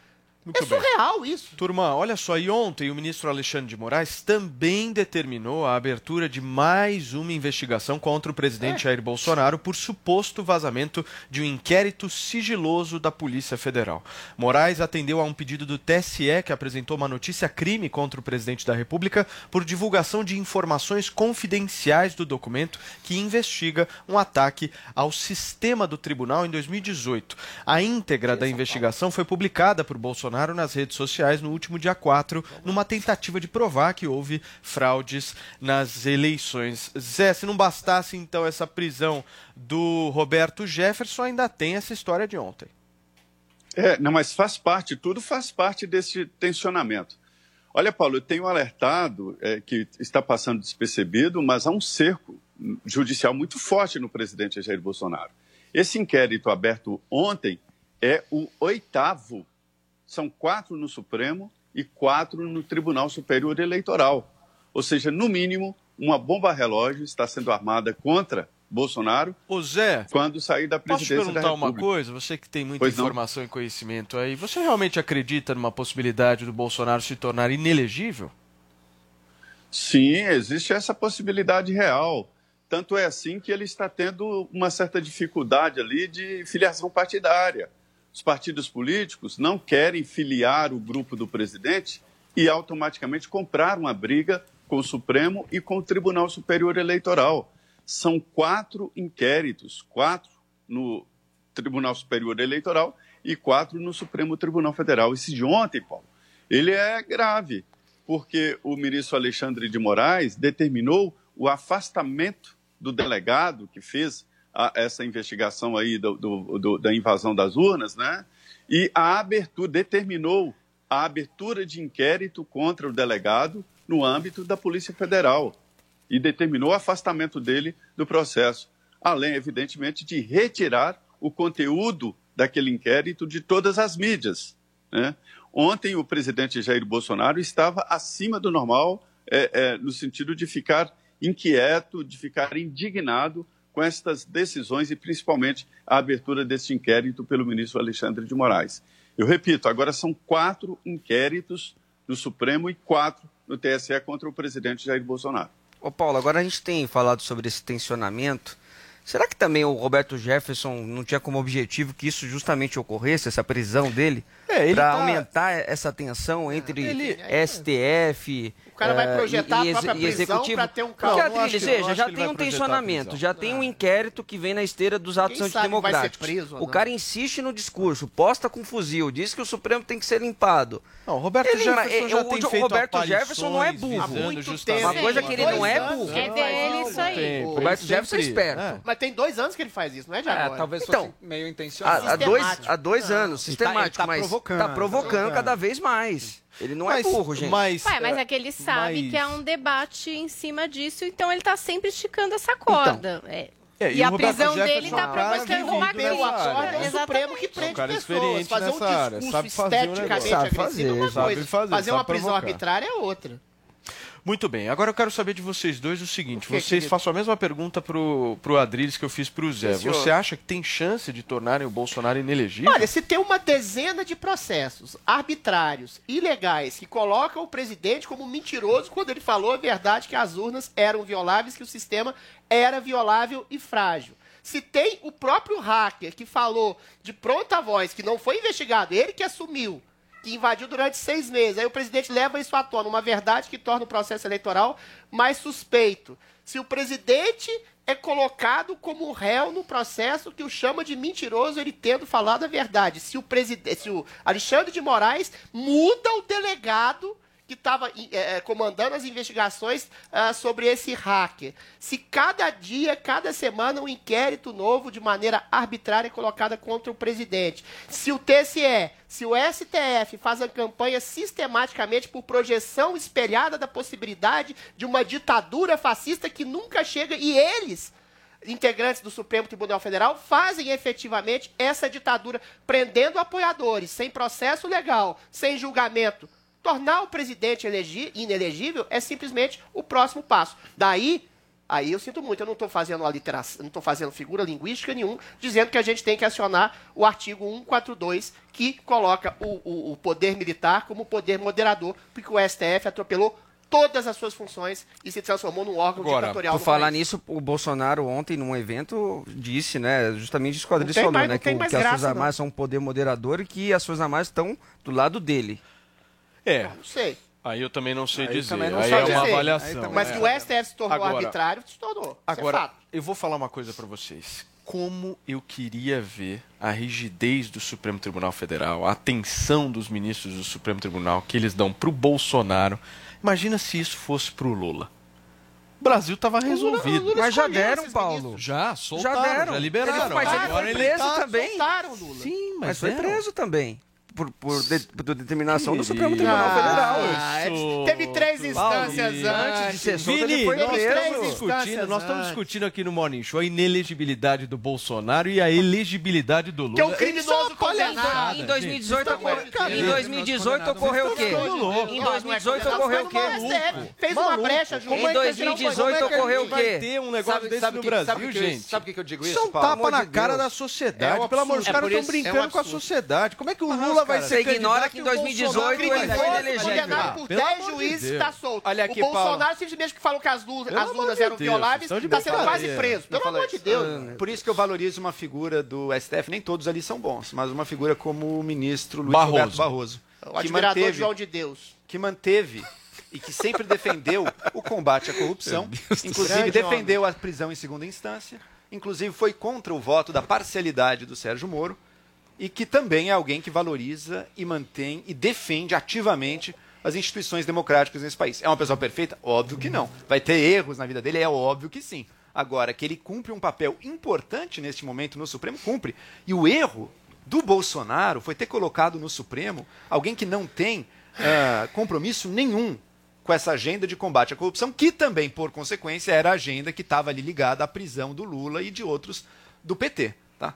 Muito é surreal isso. Turma, olha só, e ontem o ministro Alexandre de Moraes também determinou a abertura de mais uma investigação contra o presidente Jair Bolsonaro por suposto vazamento de um inquérito sigiloso da Polícia Federal. Moraes atendeu a um pedido do TSE que apresentou uma notícia crime contra o presidente da República por divulgação de informações confidenciais do documento que investiga um ataque ao sistema do tribunal em 2018. A íntegra da investigação foi publicada por Bolsonaro nas redes sociais no último dia 4, numa tentativa de provar que houve fraudes nas eleições. Zé, se não bastasse então essa prisão do Roberto Jefferson, ainda tem essa história de ontem. É, não, mas faz parte, tudo faz parte desse tensionamento. Olha, Paulo, eu tenho alertado é, que está passando despercebido, mas há um cerco judicial muito forte no presidente Jair Bolsonaro. Esse inquérito aberto ontem é o oitavo. São quatro no Supremo e quatro no Tribunal Superior Eleitoral. Ou seja, no mínimo, uma bomba relógio está sendo armada contra Bolsonaro Ô Zé, quando sair da posso presidência da perguntar uma coisa? Você que tem muita Pois não. informação e conhecimento aí, você realmente acredita numa possibilidade do Bolsonaro se tornar inelegível? Sim, existe essa possibilidade real. Tanto é assim que ele está tendo uma certa dificuldade ali de filiação partidária. Os partidos políticos não querem filiar o grupo do presidente e automaticamente comprar uma briga com o Supremo e com o Tribunal Superior Eleitoral. São quatro inquéritos, quatro no Tribunal Superior Eleitoral e quatro no Supremo Tribunal Federal. Esse de ontem, Paulo, ele é grave, porque o ministro Alexandre de Moraes determinou o afastamento do delegado que fez a- essa investigação aí do- do- do- da invasão das urnas, né? E a abertura, determinou a abertura de inquérito contra o delegado no âmbito da Polícia Federal e determinou o afastamento dele do processo, além, evidentemente, de retirar o conteúdo daquele inquérito de todas as mídias. né? Ontem, o presidente Jair Bolsonaro estava acima do normal, é, é, no sentido de ficar inquieto, de ficar indignado com estas decisões e, principalmente, a abertura deste inquérito pelo ministro Alexandre de Moraes. Eu repito, agora são quatro inquéritos no Supremo e quatro no TSE contra o presidente Jair Bolsonaro. Ô Paulo, agora a gente tem falado sobre esse tensionamento. Será que também o Roberto Jefferson não tinha como objetivo que isso justamente ocorresse, essa prisão dele? É, ele para tá- aumentar essa tensão entre Ele- STF. O cara vai eh, projetar e, a própria e prisão executivo. pra ter um Porque, não acho Adriles, veja, já tem um tensionamento, já tem um inquérito que vem na esteira dos atos Quem antidemocráticos. preso O cara insiste no discurso, posta com fuzil, diz que o Supremo tem que ser limpado. Não, o Roberto Ele- Jefferson já o- tem o feito Roberto Jefferson não é burro. Há muito justamente- tempo. Uma coisa que ele não é burro. que É dele isso. aí. Roberto Jefferson é esperto. é. Mas tem dois anos que ele faz isso, não é de É, agora. talvez Então, fosse meio intencional. Há, dois, anos, Ele tá- sistemático, tá mas provocando, tá provocando provocando. cada vez mais. Ele não Mas- é burro, gente. Mas, Ué, mas é, é que ele sabe mas- que há um debate em cima disso, então ele tá sempre esticando essa corda. É. É, E, o a Roberto prisão Jefferson dele é tá um cara provocando uma acordo é o Exatamente. Supremo que É um prende cara pessoas. Fazer um nessa área, discurso sabe fazer esteticamente Sabe agressivo fazer, é uma coisa. fazer, fazer uma prisão provocar. arbitrária é outra. Muito bem, agora eu quero saber de vocês dois o seguinte: O que, vocês querido? façam a mesma pergunta pro, pro Adriles que eu fiz pro Zé. Sim. Você acha que tem chance de tornarem o Bolsonaro inelegível? Olha, se tem uma dezena de processos arbitrários, ilegais, que colocam o presidente como mentiroso quando ele falou a verdade que as urnas eram violáveis, que o sistema era violável e frágil. Se tem o próprio hacker que falou de pronta voz, que não foi investigado, ele que assumiu, que invadiu durante seis meses, aí o presidente leva isso à tona, uma verdade que torna o processo eleitoral mais suspeito. Se o presidente é colocado como réu no processo que o chama de mentiroso, ele tendo falado a verdade. Se o presidente, se o Alexandre de Moraes muda o delegado que estava comandando as investigações ah, sobre esse hacker. Se cada dia, cada semana, um inquérito novo de maneira arbitrária é colocada contra o presidente. Se o TSE, se o STF faz a campanha sistematicamente por projeção espelhada da possibilidade de uma ditadura fascista que nunca chega e eles integrantes do Supremo Tribunal Federal fazem efetivamente essa ditadura, prendendo apoiadores, sem processo legal, sem julgamento. Tornar o presidente inelegível é simplesmente o próximo passo. Daí, Aí eu sinto muito, eu não estou fazendo não estou fazendo figura linguística nenhum, dizendo que a gente tem que acionar o artigo 142, que coloca o, o- o poder militar como poder moderador, porque o STF atropelou todas as suas funções e se transformou num órgão ditatorial. Por falar país. nisso, o Bolsonaro ontem, num evento, disse, né, justamente isso que o tem falou, mais- né, que, que as Forças Armadas são um poder moderador e que as Forças Armadas estão do lado dele. É. Não sei. Aí eu também não sei Aí dizer. também não aí é uma dizer. avaliação. Aí também- Mas é. que o STF se tornou Agora- arbitrário, se tornou. Isso é Agora, fato. eu vou falar uma coisa pra vocês. Como eu queria ver a rigidez do Supremo Tribunal Federal, a atenção dos ministros do Supremo Tribunal que eles dão pro Bolsonaro. Imagina se isso fosse pro Lula. O Brasil tava resolvido. Mas já deram, Paulo. Já, soltaram, Já já, deram. liberaram. Ele- mas ele Agora foi ele preso também. Soltaram o Lula. Sim, mas, Mas foi deram. preso também. Por, por, de- por determinação do. Supremo Tribunal Ah, Federal. é, teve três instâncias Antes de ser ele Vini, foi nós três estamos discutindo, instâncias nós estamos discutindo aqui no Morning Show a inelegibilidade do Bolsonaro e a elegibilidade do Lula. Que é um Isso criminoso condenado. Em gente. 2018, Isso tá em 2018 ocorreu o quê? Em 2018 ocorreu o quê? Fez uma brecha. Em 2018 ocorreu o Vai quê? ter um negócio desse no que- Brasil, sabe que gente. sabe por que eu digo Isso isso, é um tapa na cara da sociedade. É Pelo amor de Deus, os caras É estão isso- é brincando com a sociedade. Como é que o Lula vai ser Você ignora que em e o 2018 Bolsonaro ele foi condenado por Pelo 10 amor de juízes Deus. está solto. Olha aqui, o Bolsonaro simplesmente que falou que as, lu- Pelo as amor lunas de eram Deus, violáveis, está sendo quase preso. Pelo amor de. Deus. Por isso que eu valorizo uma figura do STF, nem todos ali são bons, mas uma figura como o ministro Luiz Barroso. Roberto Barroso. O que admirador de manteve, João de Deus. que manteve e que sempre defendeu o combate à corrupção, inclusive defendeu a prisão em segunda instância, inclusive foi contra o voto da parcialidade do Sérgio Moro e que também é alguém que valoriza e mantém e defende ativamente as instituições democráticas nesse país. É uma pessoa perfeita? Óbvio que não. Vai ter erros na vida dele? É óbvio que sim. Agora, que ele cumpre um papel importante neste momento no Supremo, cumpre. E o erro do Bolsonaro foi ter colocado no Supremo alguém que não tem ah, compromisso nenhum com essa agenda de combate à corrupção, que também, por consequência, era a agenda que estava ali ligada à prisão do Lula e de outros do PT. Tá?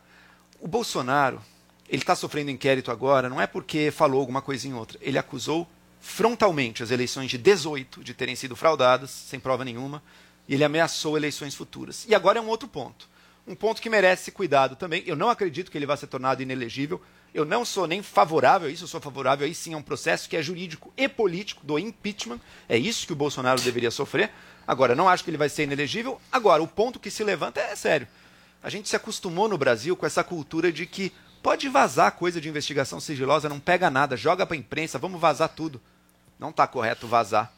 O Bolsonaro, ele está sofrendo inquérito agora, não é porque falou alguma coisa em outra. Ele acusou frontalmente as eleições de 18 de terem sido fraudadas, sem prova nenhuma, e ele ameaçou eleições futuras. E agora é um outro ponto. Um ponto que merece cuidado também. Eu não acredito que ele vá ser tornado inelegível. Eu não sou nem favorável a isso, eu sou favorável aí sim a um processo que é jurídico e político do impeachment. É isso que o Bolsonaro deveria sofrer. Agora, não acho que ele vai ser inelegível. Agora, o ponto que se levanta é sério. A gente se acostumou no Brasil com essa cultura de que pode vazar coisa de investigação sigilosa, não pega nada, joga para imprensa, vamos vazar tudo. Não está correto vazar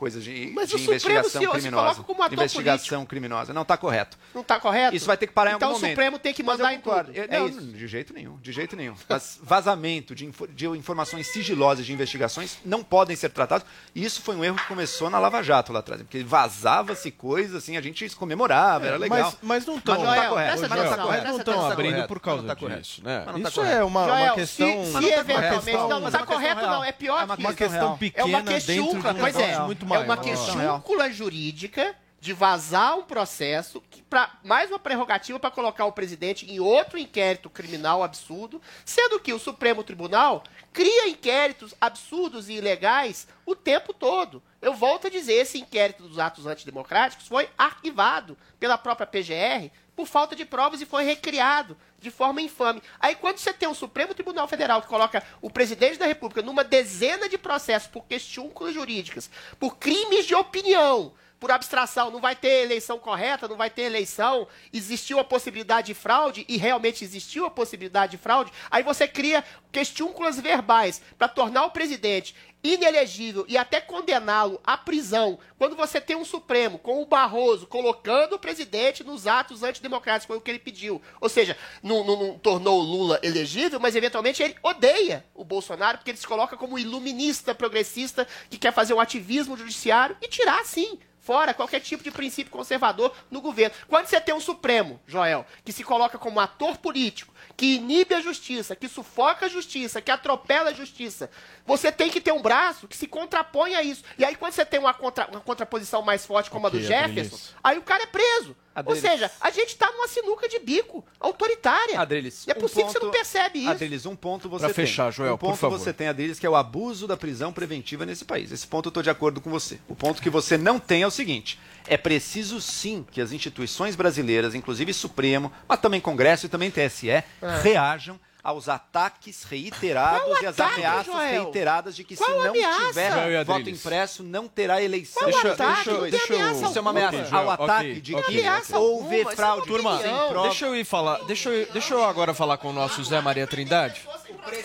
coisas de, Mas de o investigação se- se criminosa. coloca como ator investigação criminosa. Não está correto. Não está correto? Isso vai ter que parar em então algum o momento. Supremo tem que mandar em tudo. Eu- É não, isso. De jeito nenhum, de jeito nenhum. Mas vazamento de, info- de informações sigilosas de investigações não podem ser tratados. E isso foi um erro que começou na Lava Jato lá atrás. Porque vazava-se coisa, assim, a gente comemorava, era legal. Mas, mas não estão Mas não tá correto. Mas não tá atenção, correto. não estão abrindo correto. por causa tá correto. disso, né? Tá Isso correto. é uma, Joel, uma questão... se, Mas se não tá eventualmente... Não, mas tá é uma correto questão não, é pior uma que questão isso. É uma pequena dentro de um é, negócio muito é uma questúncula jurídica de vazar um processo que para mais uma prerrogativa para colocar o presidente em outro inquérito criminal absurdo, sendo que o Supremo Tribunal cria inquéritos absurdos e ilegais o tempo todo. Eu volto a dizer, esse inquérito dos atos antidemocráticos foi arquivado pela própria PGR por falta de provas e foi recriado de forma infame. Aí quando você tem um Supremo Tribunal Federal que coloca o presidente da República numa dezena de processos por questúnculas jurídicas, por crimes de opinião, por abstração, não vai ter eleição correta, não vai ter eleição, existiu a possibilidade de fraude e realmente existiu a possibilidade de fraude, aí você cria questúnculas verbais para tornar o presidente inelegível e até condená-lo à prisão, quando você tem um Supremo com o Barroso colocando o presidente nos atos antidemocráticos, foi o que ele pediu. Ou seja, não, não- não tornou o Lula elegível, mas eventualmente ele odeia o Bolsonaro, porque ele se coloca como iluminista, progressista, que quer fazer um ativismo judiciário e tirar, sim, fora qualquer tipo de princípio conservador no governo. Quando você tem um Supremo, Joel, que se coloca como ator político, que inibe a justiça, que sufoca a justiça, que atropela a justiça, você tem que ter um braço que se contrapõe a isso. E aí, quando você tem uma, contra- uma contraposição mais forte como a do Jefferson, Adriles. aí o cara é preso. Ou seja, a gente está numa sinuca de bico autoritária. Adriles, E é um possível que você não ponto- percebe isso. Adriles, um ponto você Pra tem. fechar, Joel, um por ponto favor. você tem, Adriles, que é o abuso da prisão preventiva nesse país. Esse ponto eu estou de acordo com você. O ponto que você não tem é o seguinte: é preciso sim que as instituições brasileiras, inclusive Supremo, mas também Congresso e também TSE, reajam aos ataques reiterados Qual e às ataque, ameaças Joel? reiteradas de que Qual se não ameaça? tiver voto impresso, não terá eleição. Qual Deixa- ataque? deixa eu- deixa eu- Isso é uma ameaça Ok, ao ok, ataque de ok. que houve é fraude prova. Deixa eu ir falar, deixa eu, deixa eu agora falar com o nosso Zé Maria Trindade.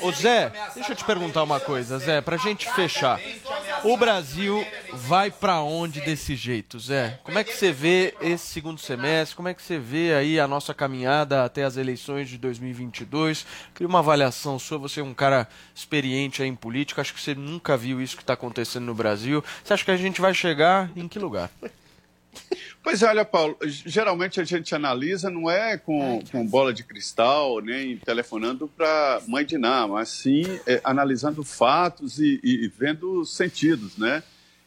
Ô Zé, deixa eu te perguntar uma coisa, Zé, pra gente fechar. O Brasil vai pra onde desse jeito, Zé? Como é que você vê esse segundo semestre? Como é que você vê aí a nossa caminhada até as eleições de 2022? Queria uma avaliação sua, você é um cara experiente aí em política, acho que você nunca viu isso que está acontecendo no Brasil. Você acha que a gente vai chegar em que lugar? Pois é, olha, Paulo, geralmente a gente analisa não é com, com bola de cristal, nem telefonando para mãe de Ná, mas sim é, analisando fatos e, e- vendo sentidos, né?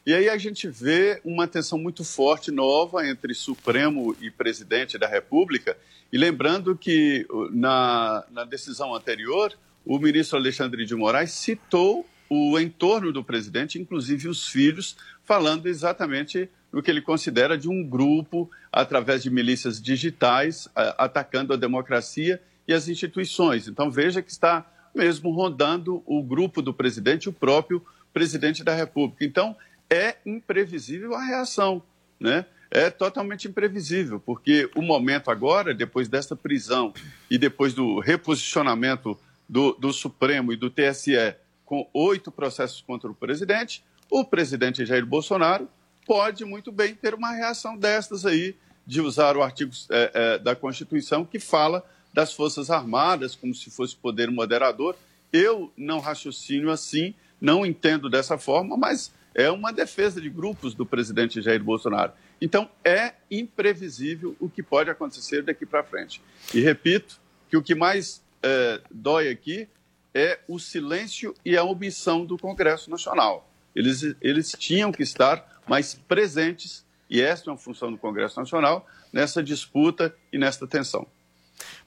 E aí a gente vê uma tensão muito forte nova entre Supremo e Presidente da República, e lembrando que na, na decisão anterior, o ministro Alexandre de Moraes citou o entorno do presidente, inclusive os filhos, falando exatamente no que ele considera de um grupo, através de milícias digitais, atacando a democracia e as instituições. Então veja que está mesmo rondando o grupo do presidente, o próprio presidente da República. Então é imprevisível a reação, né? É totalmente imprevisível, porque o momento agora, depois dessa prisão e depois do reposicionamento do, do Supremo e do TSE com oito processos contra o presidente, o presidente Jair Bolsonaro pode muito bem ter uma reação destas aí, de usar o artigo eh, eh, da Constituição que fala das Forças Armadas como se fosse poder moderador. Eu não raciocínio assim, não entendo dessa forma, mas é uma defesa de grupos do presidente Jair Bolsonaro. Então, é imprevisível o que pode acontecer daqui para frente. E repito que o que mais eh, dói aqui é o silêncio e a omissão do Congresso Nacional. Eles, eles tinham que estar mais presentes, e esta é uma função do Congresso Nacional, nessa disputa e nesta tensão.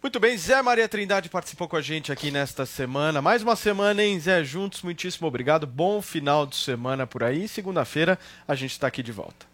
Muito bem, Zé Maria Trindade participou com a gente aqui nesta semana. Mais uma semana, hein, Zé? Juntos, muitíssimo obrigado. Bom final de semana por aí. Segunda-feira a gente está aqui de volta.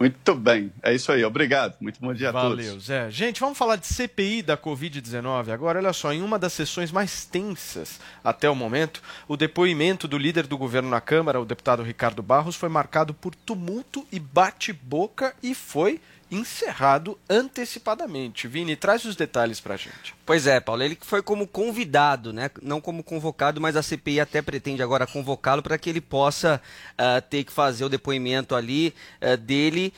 Muito bem, é isso aí. Obrigado. Muito bom dia a todos. Valeu, Zé. Gente, vamos falar de CPI da Covid-19 agora. Olha só, em uma das sessões mais tensas até o momento, o depoimento do líder do governo na Câmara, o deputado Ricardo Barros, foi marcado por tumulto e bate-boca e foi encerrado antecipadamente. Vini, traz os detalhes pra gente. Pois é, Paulo, ele foi como convidado, né? Não como convocado, mas a CPI até pretende agora convocá-lo para que ele possa ah, ter que fazer o depoimento ali ah, dele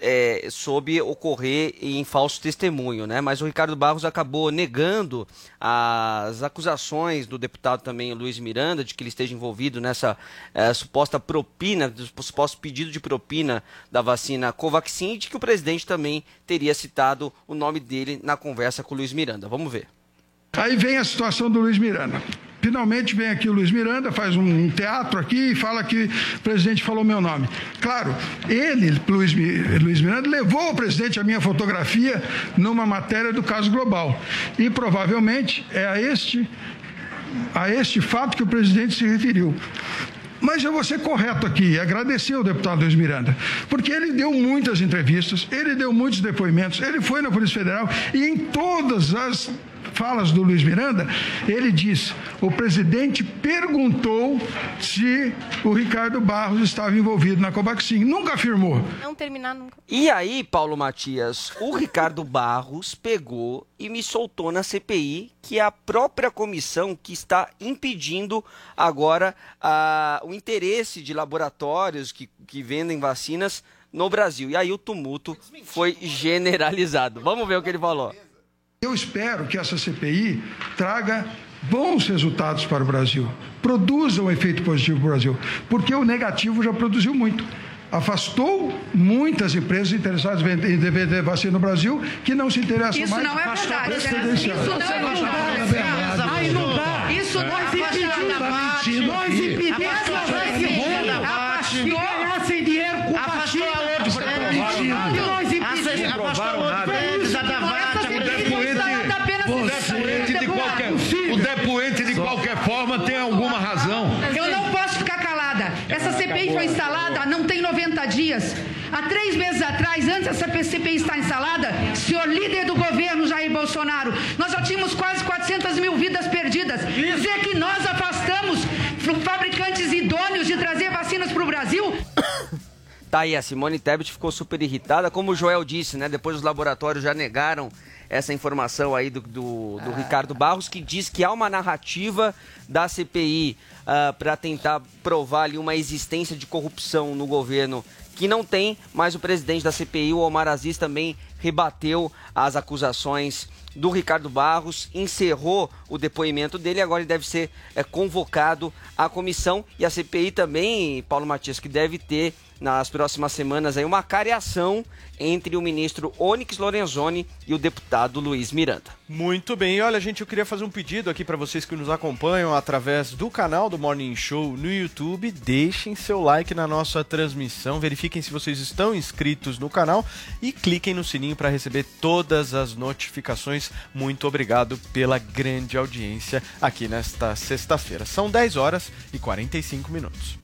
é, sob ocorrer em falso testemunho, né? Mas o Ricardo Barros acabou negando as acusações do deputado também Luiz Miranda de que ele esteja envolvido nessa eh, suposta propina, suposto pedido de propina da vacina Covaxin de que o presidente também teria citado o nome dele na conversa com o Luiz Miranda. Vamos ver. Aí vem a situação do Luiz Miranda. Finalmente vem aqui o Luiz Miranda, faz um teatro aqui e fala que o presidente falou meu nome. Claro, ele, Luiz, Luiz Miranda, levou ao presidente a minha fotografia numa matéria do caso global. E provavelmente é a este, a este fato que o presidente se referiu. Mas eu vou ser correto aqui e agradecer ao deputado Luiz Miranda, porque ele deu muitas entrevistas, ele deu muitos depoimentos, ele foi na Polícia Federal e em todas as falas do Luiz Miranda, ele diz: o presidente perguntou se o Ricardo Barros estava envolvido na Covaxin. Nunca afirmou. Não terminar nunca. E aí, Paulo Matias, o Ricardo Barros pegou e me soltou na CPI que é a própria comissão que está impedindo agora ah, o interesse de laboratórios que, que vendem vacinas no Brasil. E aí o tumulto foi generalizado. Vamos ver o que ele falou. Eu espero que essa CPI traga bons resultados para o Brasil, produza um efeito positivo para o Brasil, porque o negativo já produziu muito. Afastou muitas empresas interessadas em vender- vacina no Brasil que não se interessam Isso mais. não é Afastou a verdade. preço credencial. Isso não é verdade. Aí não dá. Isso nós Afastou impedimos. a Nós impedimos. Afastou a Afastou Tá sem dinheiro com Afastou vacina. a outro, É provaram mentira. nada. E nós Vocês impedimos. não provaram nada. Prédios, a Davate, Essa o CPI depoente- foi instalada apenas o por depoente de Segundo, qualquer- possível. o depoente de qualquer forma tem alguma razão. Eu não posso ficar calada. Essa CPI foi instalada não tem 90 dias. Há três meses atrás, antes dessa CPI estar instalada, senhor líder do governo Jair Bolsonaro, nós já tínhamos quase 400 mil vidas perdidas. Dizer que nós afastamos fabricantes idôneos de trazer vacinas para o Brasil Tá aí, a Simone Tebet ficou super irritada, como o Joel disse, né? Depois os laboratórios já negaram essa informação aí do, do, do Ricardo Barros, que diz que há uma narrativa da CPI para tentar provar ali uma existência de corrupção no governo que não tem, mas o presidente da CPI, o Omar Aziz, também rebateu as acusações do Ricardo Barros, encerrou o depoimento dele, agora ele deve ser é, convocado à comissão. E a CPI também, Paulo Matias, que deve ter nas próximas semanas aí uma cariação entre o ministro Onyx Lorenzoni e o deputado Luiz Miranda. Muito bem, olha, gente, eu queria fazer um pedido aqui para vocês que nos acompanham através do canal do Morning Show no YouTube. Deixem seu like na nossa transmissão, verifiquem se vocês estão inscritos no canal e cliquem no sininho para receber todas as notificações. Muito obrigado pela grande audiência aqui nesta sexta-feira. São 10 horas e 45 minutos.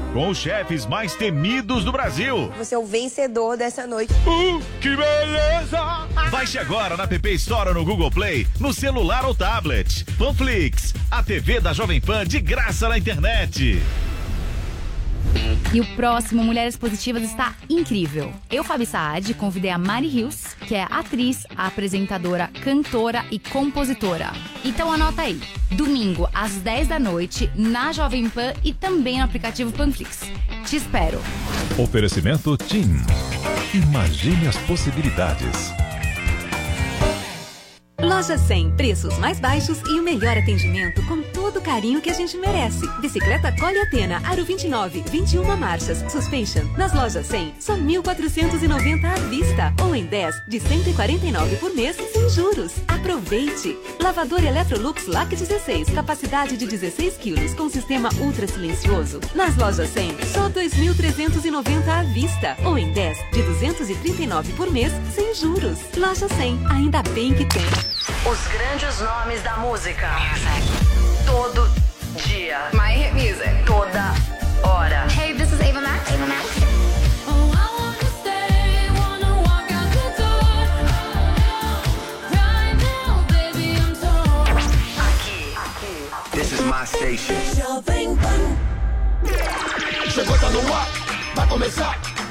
com os chefes mais temidos do Brasil. Você é o vencedor dessa noite. Uh, que beleza! Baixe agora na PP Store no Google Play, no celular ou tablet. Panflix, a TV da Jovem Pan de graça na internet. E o próximo Mulheres Positivas está incrível. Eu, Fabi Saad, convidei a Mari Hills, que é atriz, apresentadora, cantora e compositora. Então anota aí. Domingo, às 10 da noite, na Jovem Pan e também no aplicativo Panflix. Te espero. Oferecimento TIM. Imagine as possibilidades. Loja 100, preços mais baixos e o melhor atendimento com todo o carinho que a gente merece. Bicicleta Cole Atena, Aro 29, 21 marchas, Suspension. Nas lojas 100, só 1.490 à vista. Ou em 10, de 149 por mês, sem juros. Aproveite! Lavador Electrolux LAC 16, capacidade de 16 quilos, com sistema ultra silencioso. Nas lojas 100, só 2.390 à vista. Ou em 10, de 239 por mês, sem juros. Loja 100, ainda bem que tem. Os grandes nomes da música. Todo dia. My hit music. Toda hora. Hey, this is Ava Max. Ava Max. This is my station. Chegou, tá no ar, vai começar,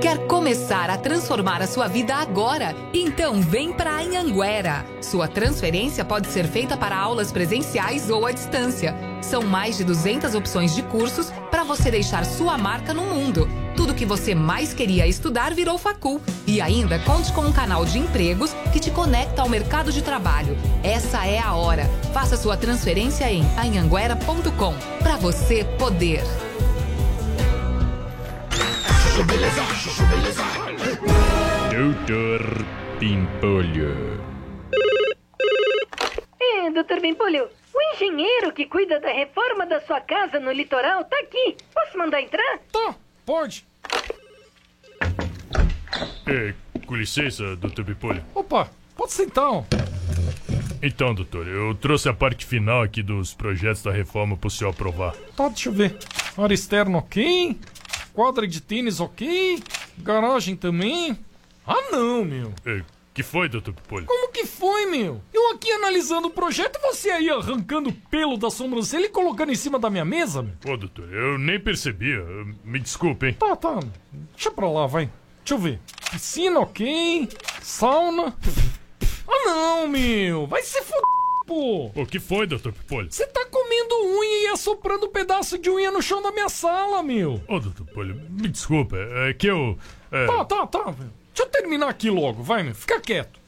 Quer começar a transformar a sua vida agora? Então vem para Anhanguera. Sua transferência pode ser feita para aulas presenciais ou à distância. São mais de 200 opções de cursos para você deixar sua marca no mundo. Tudo que você mais queria estudar virou facul. E ainda conte com um canal de empregos que te conecta ao mercado de trabalho. Essa é a hora. Faça sua transferência em anhanguera.com para você poder. Chuchu Beleza, Chuchu Beleza. Doutor Pimpolho. É, doutor Bimpolho, o engenheiro que cuida da reforma da sua casa no litoral tá aqui. Posso mandar entrar? Tá, pode. É, com licença, doutor Pimpolho. Opa, pode ser então. Então, doutor, eu trouxe a parte final aqui dos projetos da reforma pro senhor aprovar. Tá, deixa eu ver. Área externa ok. Quadra de tênis ok. Garagem também. Ah, não, meu. É, que foi, doutor Pimpolho? Como que foi, meu? Eu aqui analisando o projeto e você aí arrancando pelo da sobrancelha e colocando em cima da minha mesa, meu. Pô, doutor, eu nem percebia. Me desculpe, hein? Tá, tá. Deixa pra lá, vai. Deixa eu ver. Piscina ok. Sauna. Ah, não, meu. Vai se fuder, O que foi, doutor Pipolho? Você tá comendo unha e assoprando um pedaço de unha no chão da minha sala, meu! Ô, doutor Pipolho, me desculpa, é que eu... É... Tá, tá, tá, velho. Deixa eu terminar aqui logo, vai, meu. Fica quieto.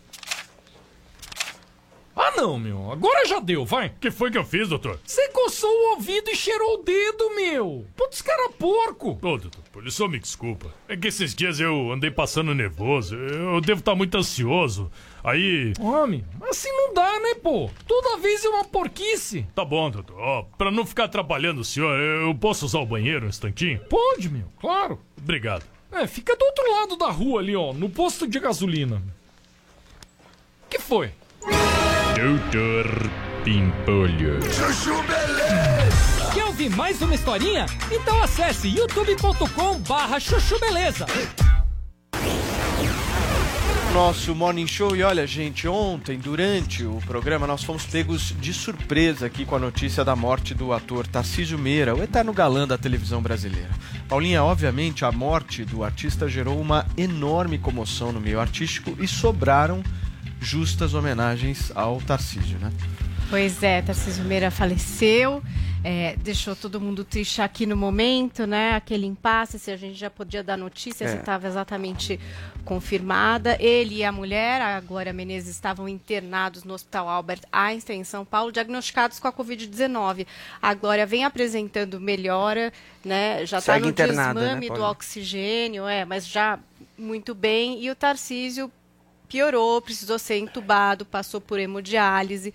Ah, não, meu. Agora já deu, vai. O que foi que eu fiz, doutor? Você coçou o ouvido e cheirou o dedo, meu. Putz, cara porco. Ô, doutor Pipolho, só me desculpa. É que esses dias eu andei passando nervoso. Eu devo estar muito ansioso. Aí... Homem, assim não dá, né, pô? Toda vez é uma porquice. Tá bom, doutor. Ó, pra não ficar atrapalhando o senhor, eu posso usar o banheiro um instantinho? Pode, meu. Claro. Obrigado. É, fica do outro lado da rua ali, ó, no posto de gasolina. que foi? Doutor Pimpolho. Chuchu Beleza! Quer ouvir mais uma historinha? Então acesse youtube.com barra chuchu beleza. Nosso Morning Show. E olha, gente, ontem, durante o programa, nós fomos pegos de surpresa aqui com a notícia da morte do ator Tarcísio Meira, o eterno galã da televisão brasileira. Paulinha, obviamente, a morte do artista gerou uma enorme comoção no meio artístico e sobraram justas homenagens ao Tarcísio, né? Pois é, Tarcísio Meira faleceu, é, deixou todo mundo triste aqui no momento, né? Aquele impasse, se a gente já podia dar notícia, se É. estava exatamente confirmada. Ele e a mulher, a Glória Menezes, estavam internados no Hospital Albert Einstein, em São Paulo, diagnosticados com a Covid-19. A Glória vem apresentando melhora, né? Já está no internada, né, desmame do Paulinha? oxigênio, é, mas já muito bem. E o Tarcísio piorou, precisou ser entubado, passou por hemodiálise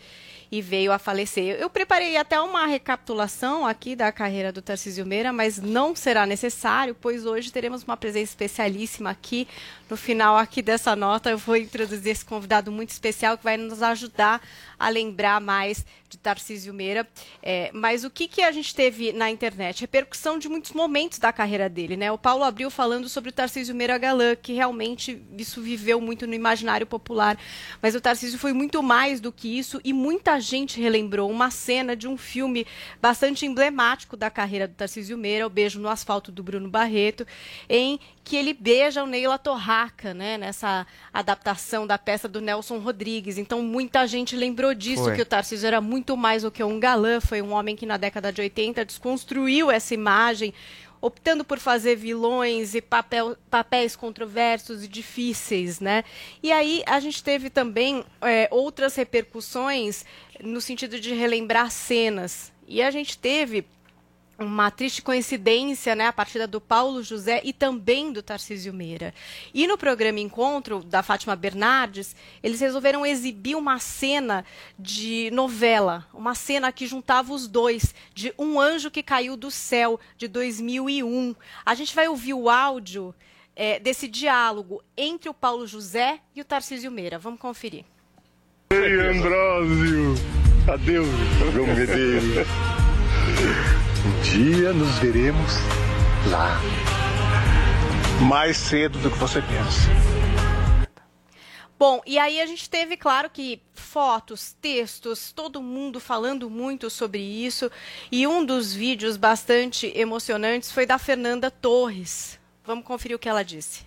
e veio a falecer. Eu preparei até uma recapitulação aqui da carreira do Tarcísio Meira, mas não será necessário, pois hoje teremos uma presença especialíssima aqui. No final aqui dessa nota, eu vou introduzir esse convidado muito especial que vai nos ajudar a lembrar mais de Tarcísio Meira. É, mas o que, que a gente teve na internet? Repercussão de muitos momentos da carreira dele, né? O Paulo abriu falando sobre o Tarcísio Meira Galã, que realmente isso viveu muito no imaginário popular. Mas o Tarcísio foi muito mais do que isso e muita gente relembrou uma cena de um filme bastante emblemático da carreira do Tarcísio Meira, O Beijo no Asfalto do Bruno Barreto, em que ele beija o Neila Torraca, né, nessa adaptação da peça do Nelson Rodrigues. Então muita gente lembrou disso, Foi. que o Tarcísio era muito mais do que um galã, foi um homem que na década de 80 desconstruiu essa imagem, optando por fazer vilões e papel- papéis controversos e difíceis, né? E aí a gente teve também é, outras repercussões no sentido de relembrar cenas. E a gente teve uma triste coincidência, né, a partida do Paulo José e também do Tarcísio Meira. E no programa Encontro da Fátima Bernardes, eles resolveram exibir uma cena de novela, uma cena que juntava os dois, de Um Anjo que Caiu do Céu, de 2001. A gente vai ouvir o áudio eh, desse diálogo entre o Paulo José e o Tarcísio Meira. Vamos conferir. Ei, Ambrósio, adeus, meu medeiros. Um dia nos veremos lá. Mais cedo do que você pensa. Bom, e aí a gente teve, claro, que fotos, textos, todo mundo falando muito sobre isso. E um dos vídeos bastante emocionantes foi da Fernanda Torres. Vamos conferir o que ela disse.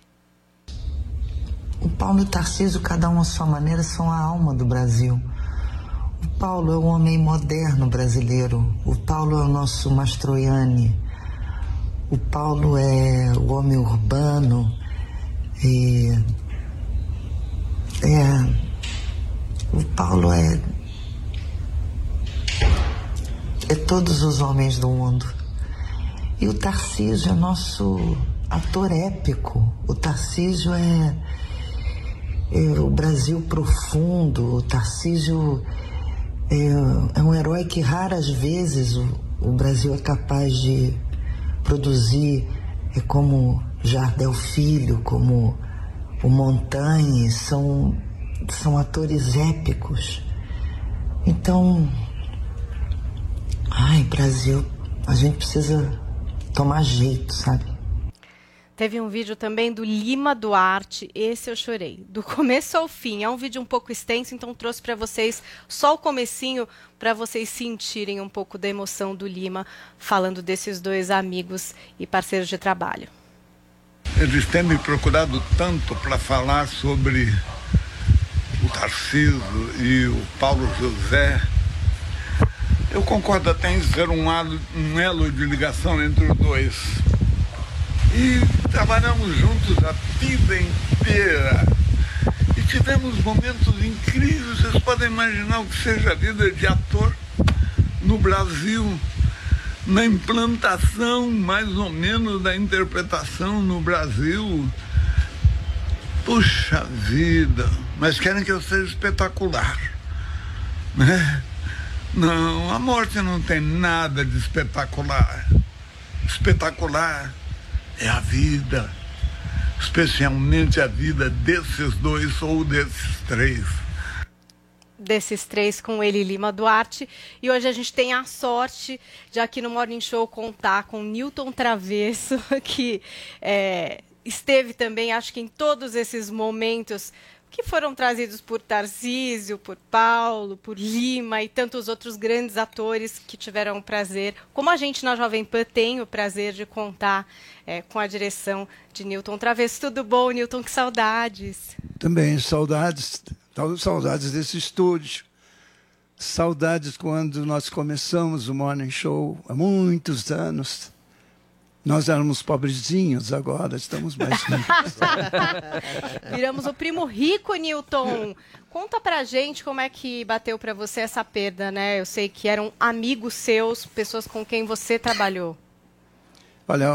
O Paulo e o Tarcísio, cada um à sua maneira, são a alma do Brasil. O Paulo é o homem moderno brasileiro. O Paulo é o nosso Mastroianni. O Paulo é o homem urbano. E é. O Paulo é. É todos os homens do mundo. E o Tarcísio é nosso ator épico. O Tarcísio é, é o Brasil profundo. O Tarcísio é, é um herói que raras vezes o, o Brasil é capaz de produzir, é como Jardel Filho, como o Montanhe, são, são atores épicos. Então, ai, Brasil, a gente precisa tomar jeito, sabe? Teve um vídeo também do Lima Duarte, esse eu chorei, do começo ao fim. É um vídeo um pouco extenso, então trouxe para vocês só o comecinho para vocês sentirem um pouco da emoção do Lima falando desses dois amigos e parceiros de trabalho. Eles têm me procurado tanto para falar sobre o Tarciso e o Paulo José, eu concordo até em ser um, um elo de ligação entre os dois. E trabalhamos juntos a vida inteira. E tivemos momentos incríveis. Vocês podem imaginar o que seja a vida de ator no Brasil, na implantação mais ou menos da interpretação no Brasil. Puxa vida, mas querem que eu seja espetacular. Né? Não, a morte não tem nada de espetacular. Espetacular é a vida, especialmente a vida desses dois ou desses três. desses três com ele Lima Duarte. E hoje a gente tem a sorte de aqui no Morning Show contar com Newton Travesso, que é, esteve também, acho que em todos esses momentos que foram trazidos por Tarcísio, por Paulo, por Lima e tantos outros grandes atores que tiveram o prazer, como a gente na Jovem Pan tem o prazer de contar é, com a direção de Newton Travesso. Tudo bom, Newton? Que saudades! Também saudades, saudades desse estúdio. Saudades quando nós começamos o Morning Show há muitos anos. Nós éramos pobrezinhos, agora estamos mais ricos. Viramos o primo rico, Newton. Conta pra gente como é que bateu pra você essa perda, né? Eu sei que eram amigos seus, pessoas com quem você trabalhou. Olha,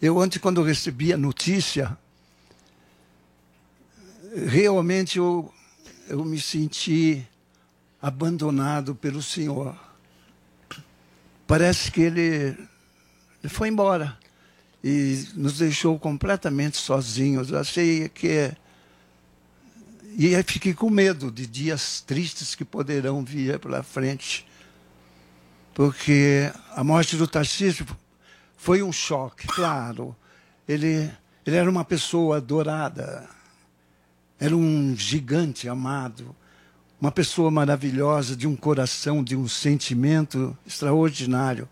eu, antes, quando recebi a notícia, realmente eu, eu me senti abandonado pelo Senhor. Parece que ele, ele foi embora e nos deixou completamente sozinhos. Eu achei que. E aí fiquei com medo de dias tristes que poderão vir pela frente. Porque a morte do Tarcísio foi um choque, claro. Ele, ele era uma pessoa adorada, era um gigante amado, uma pessoa maravilhosa, de um coração, de um sentimento extraordinário.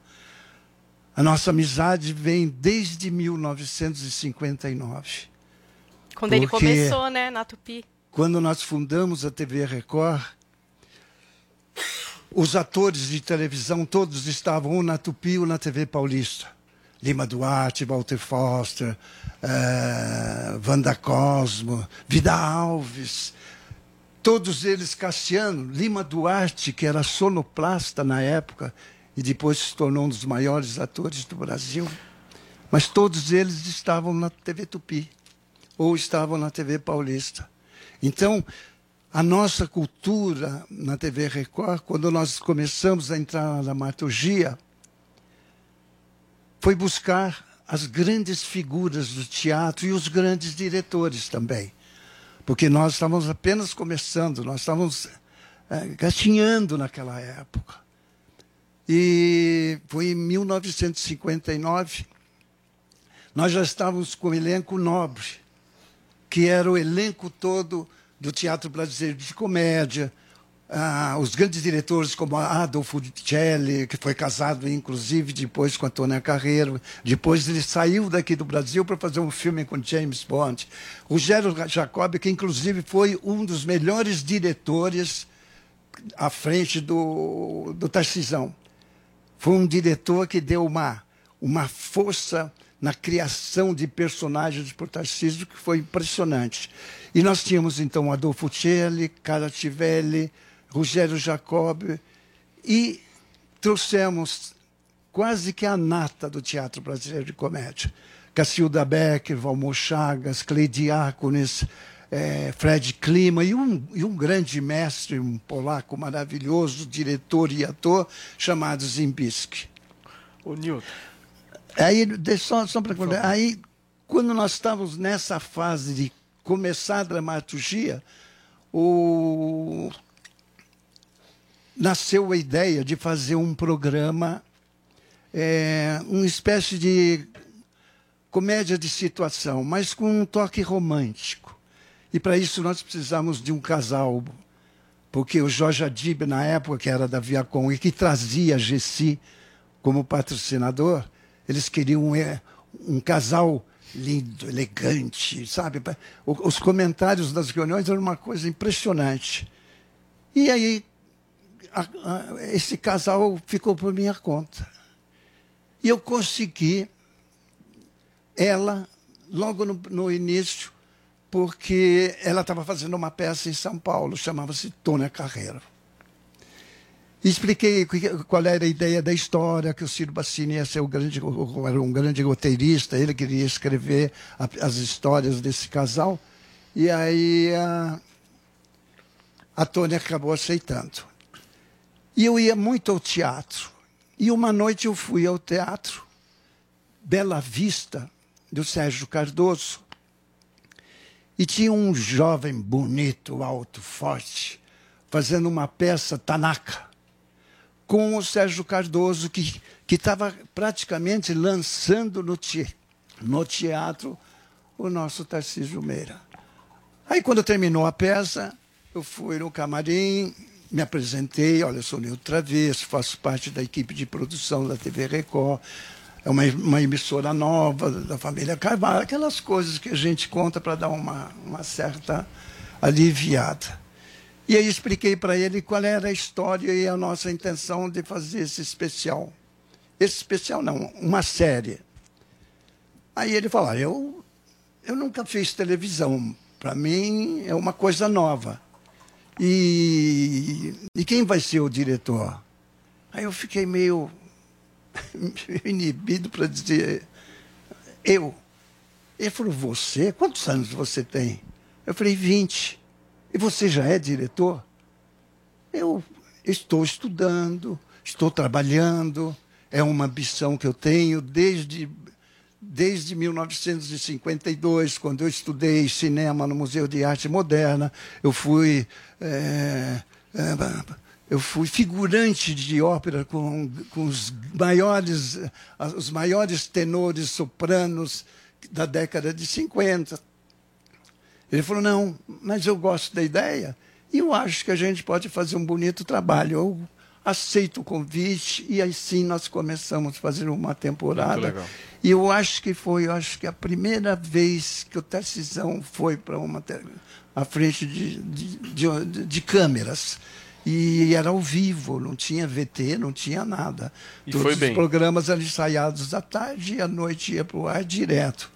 A nossa amizade vem desde 1959. Quando ele começou, né, na Tupi. Quando nós fundamos a TV Record, os atores de televisão todos estavam ou na Tupi ou na TV Paulista. Lima Duarte, Walter Foster, eh, Wanda Cosmo, Vida Alves, todos eles Cassiano, Lima Duarte, que era sonoplasta na época e depois se tornou um dos maiores atores do Brasil. Mas todos eles estavam na TV Tupi ou estavam na TV Paulista. Então, a nossa cultura na TV Record, quando nós começamos a entrar na dramaturgia, foi buscar as grandes figuras do teatro e os grandes diretores também. Porque nós estávamos apenas começando, nós estávamos eh, gatinhando naquela época. E foi em 1959, nós já estávamos com o elenco nobre, que era o elenco todo do Teatro Brasileiro de Comédia, ah, os grandes diretores como Adolfo Celli, que foi casado inclusive depois com a Tônia Carreiro, depois ele saiu daqui do Brasil para fazer um filme com James Bond. Rogério Jacob, que inclusive foi um dos melhores diretores à frente do, do Tarcisão. Foi um diretor que deu uma, uma força na criação de personagens por Tarcísio que foi impressionante. E nós tínhamos então Adolfo Celli, Cara Tivelli, Rogério Jacob e trouxemos quase que a nata do teatro brasileiro de comédia. Cacilda Becker, Valmor Chagas, Cleidiácones, eh, Fred Klima e um, e um grande mestre, um polaco maravilhoso, diretor e ator, chamado Zimbisky. O Newton. Aí, deixa só, só para aí, quando nós estávamos nessa fase de começar a dramaturgia, o... nasceu a ideia de fazer um programa, é, uma espécie de comédia de situação, mas com um toque romântico. E para isso nós precisamos de um casal, porque o Jorge Adib, na época, que era da Viacom e que trazia a Gessi como patrocinador, eles queriam é, um casal lindo, elegante, sabe? Os comentários das reuniões eram uma coisa impressionante. E aí, a- a- esse casal ficou por minha conta. E eu consegui ela logo no, no início, porque ela estava fazendo uma peça em São Paulo, chamava-se Tônia Carreiro. Expliquei que- qual era a ideia da história, que o Ciro Bassini ia ser o grande, era um grande roteirista, ele queria escrever as histórias desse casal. E aí a, a Tônia acabou aceitando. E eu ia muito ao teatro. E uma noite eu fui ao teatro Bela Vista, do Sérgio Cardoso. E tinha um jovem bonito, alto, forte, fazendo uma peça Tanaka com o Sérgio Cardoso, que estava praticamente lançando no, te, no teatro o nosso Tarcísio Meira. Aí, quando terminou a peça, eu fui no camarim, me apresentei, olha, eu sou Nilton Travesso, faço parte da equipe de produção da TV Record, é uma, uma emissora nova da família Carvalho, aquelas coisas que a gente conta para dar uma, uma certa aliviada. E aí expliquei para ele qual era a história e a nossa intenção de fazer esse especial. Esse especial não, uma série. Aí ele falou, "Ah, eu, eu nunca fiz televisão, para mim é uma coisa nova. E, e quem vai ser o diretor? Aí eu fiquei meio inibido para dizer, eu. Ele falou, você? Quantos anos você tem? Eu falei, 20. E você já é diretor? Eu estou estudando, estou trabalhando, é uma ambição que eu tenho desde, desde 1952, quando eu estudei cinema no Museu de Arte Moderna. Eu fui, é, é, eu fui figurante de ópera com, com os, maiores, os maiores tenores sopranos da década de 50. Ele falou: não, mas eu gosto da ideia e eu acho que a gente pode fazer um bonito trabalho. Eu aceito o convite e aí sim nós começamos a fazer uma temporada. E eu acho que foi, eu acho que a primeira vez que o Tarcisão foi para uma à frente de, de, de, de câmeras. E era ao vivo, não tinha VT, não tinha nada. E Todos foi os bem. programas eram ensaiados à tarde e à noite ia para o ar direto.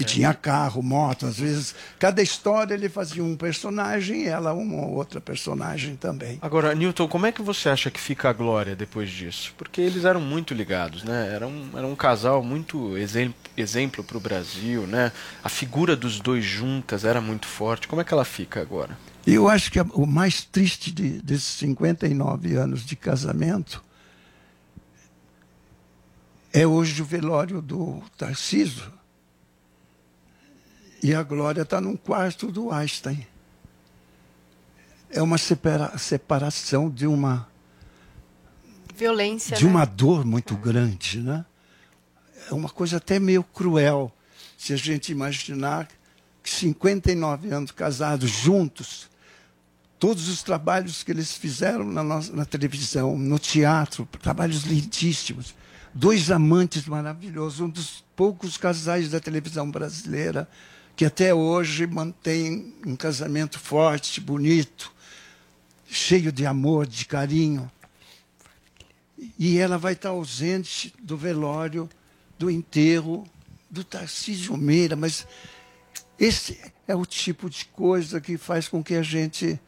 E tinha carro, moto, às vezes. Cada história ele fazia um personagem e ela uma ou outra personagem também. Agora, Newton, como é que você acha que fica a Glória depois disso? Porque eles eram muito ligados, né? Era um, era um casal muito exem- exemplo para o Brasil, né? A figura dos dois juntas era muito forte. Como é que ela fica agora? E eu acho que o mais triste de, desses 59 anos de casamento é hoje o velório do Tarcísio. E a Glória está num quarto do Einstein. É uma separa- separação de uma, Violência, de né? uma dor muito grande, né? É uma coisa até meio cruel se a gente imaginar que 59 anos casados juntos, todos os trabalhos que eles fizeram na, nossa, na televisão, no teatro, trabalhos lindíssimos, dois amantes maravilhosos, um dos poucos casais da televisão brasileira que até hoje mantém um casamento forte, bonito, cheio de amor, de carinho. E ela vai estar ausente do velório, do enterro do Tarcísio Meira, mas esse é o tipo de coisa que faz com que a gente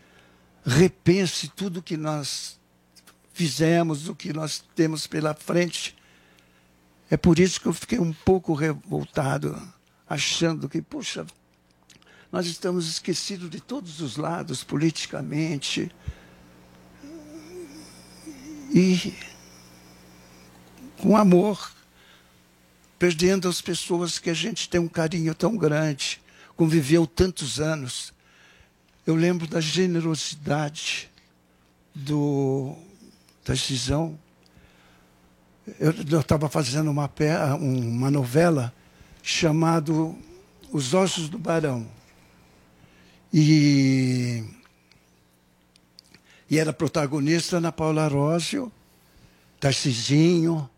repense tudo que nós fizemos, o que nós temos pela frente. É por isso que eu fiquei um pouco revoltado, achando que, puxa, nós estamos esquecidos de todos os lados politicamente. E com amor, perdendo as pessoas que a gente tem um carinho tão grande, conviveu tantos anos. Eu lembro da generosidade do Tarcisão. Eu estava fazendo uma, uma novela chamado Os Ossos do Barão. E, e era protagonista Ana Paula Arósio, Tarcisinho,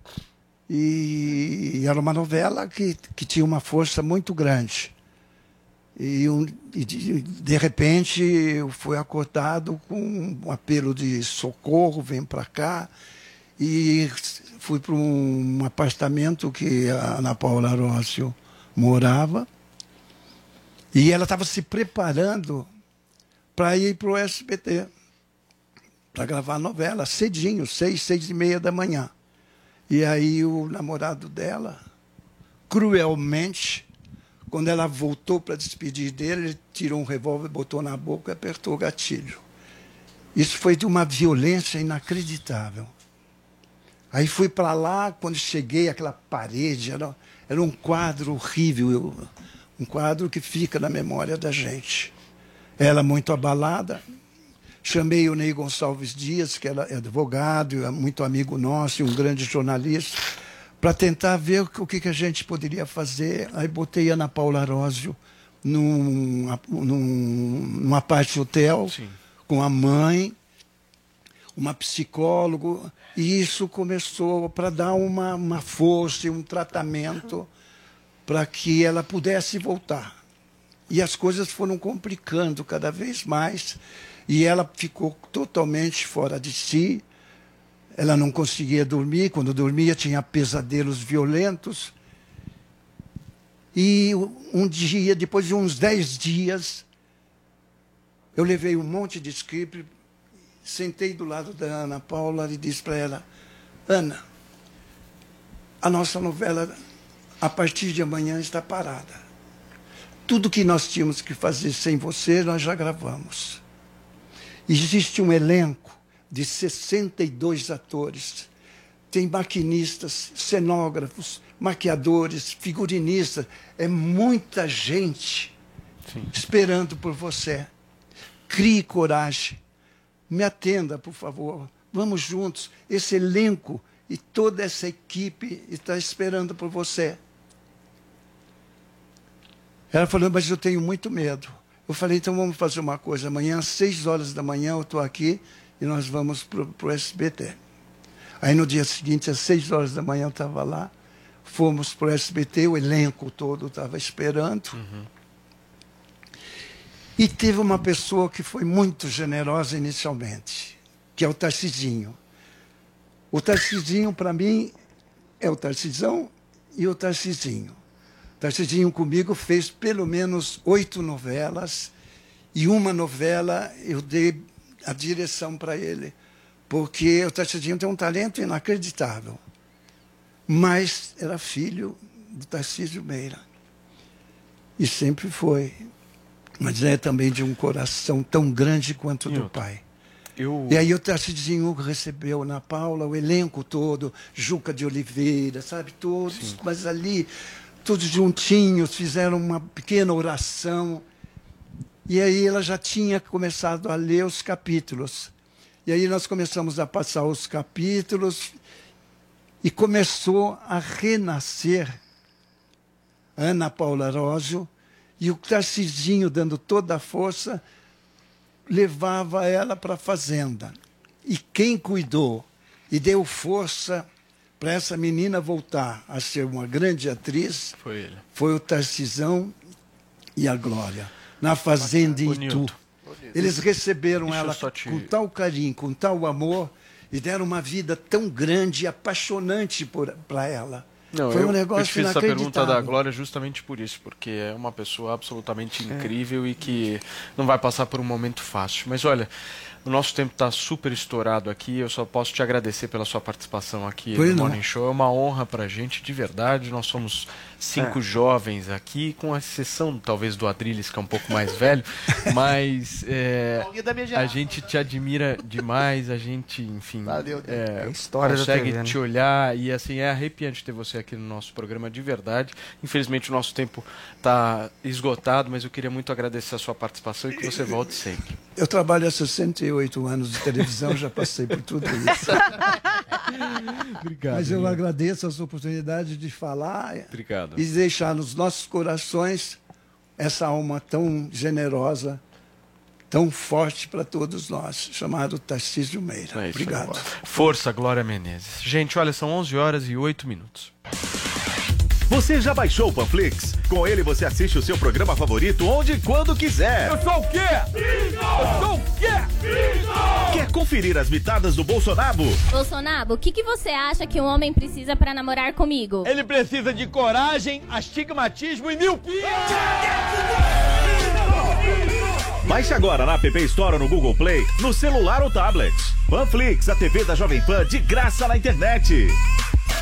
E era uma novela que, que tinha uma força muito grande. E, um, e de, repente eu fui acordado com um apelo de socorro, vem para cá. E fui para um, apartamento que a Ana Paula Rócio morava. E ela estava se preparando para ir para o SBT, para gravar novela, cedinho, seis, seis e meia da manhã. E aí o namorado dela, cruelmente, quando ela voltou para despedir dele, ele tirou um revólver, botou na boca e apertou o gatilho. Isso foi de uma violência inacreditável. Aí fui para lá, quando cheguei, aquela parede, era, era um quadro horrível, eu- um quadro que fica na memória da gente. Ela muito abalada, chamei o Ney Gonçalves Dias, que era advogado, muito amigo nosso um grande jornalista, para tentar ver o que- que, a gente poderia fazer. Aí botei Ana Paula Arósio num, num, numa parte hotel com a mãe, uma psicólogo, e isso começou para dar uma, uma força e um tratamento para que ela pudesse voltar. E as coisas foram complicando cada vez mais, e ela ficou totalmente fora de si. Ela não conseguia dormir, quando dormia tinha pesadelos violentos. E um dia, depois de uns dez dias, eu levei um monte de script, sentei do lado da Ana Paula e disse para ela: Ana, a nossa novela, a partir de amanhã, está parada. Tudo que nós tínhamos que fazer sem você, nós já gravamos. Existe um elenco de 62 atores. Tem maquinistas, cenógrafos, maquiadores, figurinistas. É muita gente esperando por você. Crie coragem. Me atenda, por favor. Vamos juntos. Esse elenco e toda essa equipe está esperando por você. Ela falou, mas eu tenho muito medo. Eu falei, então vamos fazer uma coisa. Amanhã, às seis horas da manhã, eu estou aqui e nós vamos para o SBT. Aí no dia seguinte, às seis horas da manhã, eu estava lá. Fomos para o SBT, o elenco todo estava esperando. E teve uma pessoa que foi muito generosa inicialmente, que é o Tarcisinho. O Tarcisinho, para mim, é o Tarcisão e o Tarcisinho. O Tarcisinho comigo fez pelo menos oito novelas e uma novela eu dei a direção para ele, porque o Tarcisinho tem um talento inacreditável. Mas era filho do Tarcísio Meira. E sempre foi. Mas é também de um coração tão grande quanto o do pai. Eu... E aí o Tarcisinho recebeu na Paula o elenco todo, Juca de Oliveira, sabe, todos, mas ali, todos juntinhos, fizeram uma pequena oração. E aí ela já tinha começado a ler os capítulos. E aí nós começamos a passar os capítulos e começou a renascer Ana Paula Rósio e o Tarcisinho dando toda a força levava ela para a fazenda. E quem cuidou e deu força para essa menina voltar a ser uma grande atriz Foi ele. foi o Tarcisão e a Glória, na Fazenda Itu. Eles receberam eu ela te- com tal carinho, com tal amor, e deram uma vida tão grande e apaixonante para ela. Não, foi eu, um eu negócio te fiz essa pergunta da. Glória justamente por isso, porque é uma pessoa absolutamente É. incrível e que não vai passar por um momento fácil. Mas olha, o nosso tempo está super estourado aqui. Eu só posso te agradecer pela sua participação aqui Pois no não. Morning Show. É uma honra para a gente, de verdade. Nós somos cinco É. jovens aqui, com exceção talvez do Adriles, que é um pouco mais velho, mas é, a gente te admira demais. A gente, enfim, Valeu, é, É história consegue TV, né? te olhar e assim é arrepiante ter você aqui no nosso programa de verdade. Infelizmente o nosso tempo está esgotado, mas eu queria muito agradecer a sua participação e que você volte sempre. Eu trabalho há 68 anos de televisão, já passei por tudo isso. Obrigado. Mas eu agradeço essa oportunidade de falar Obrigado. E deixar nos nossos corações essa alma tão generosa, tão forte para todos nós, chamado Tarcísio Meira. É. Obrigado. Força, Glória Menezes. Gente, olha, são 11 horas e 8 minutos. Você já baixou o Panflix? Com ele você assiste o seu programa favorito onde e quando quiser. Eu sou o quê? Eu sou o quê? Quer conferir as mitadas do Bolsonaro? Bolsonaro, o que, que você acha que um homem precisa pra namorar comigo? Ele precisa de coragem, astigmatismo e miopia. Baixe agora na App Store ou no Google Play, no celular ou tablet. Panflix, a TV da Jovem Pan de graça na internet.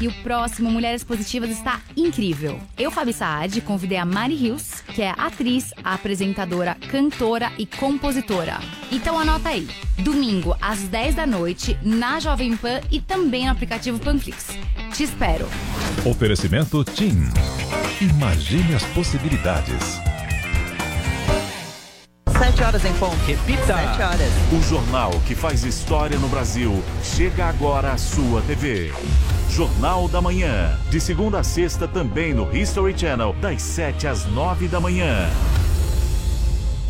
E o próximo Mulheres Positivas está incrível. Eu, Fabi Saad, convidei a Mari Hills, que é atriz, apresentadora, cantora e compositora. Então anota aí. Domingo, às 10 da noite, na Jovem Pan e também no aplicativo Panflix. Te espero. Oferecimento TIM. Imagine as possibilidades. Sete horas em ponto. Repita. Sete horas. O jornal que faz história no Brasil chega agora à sua TV. Jornal da Manhã. De segunda a sexta também no History Channel, das 7 às 9 da manhã.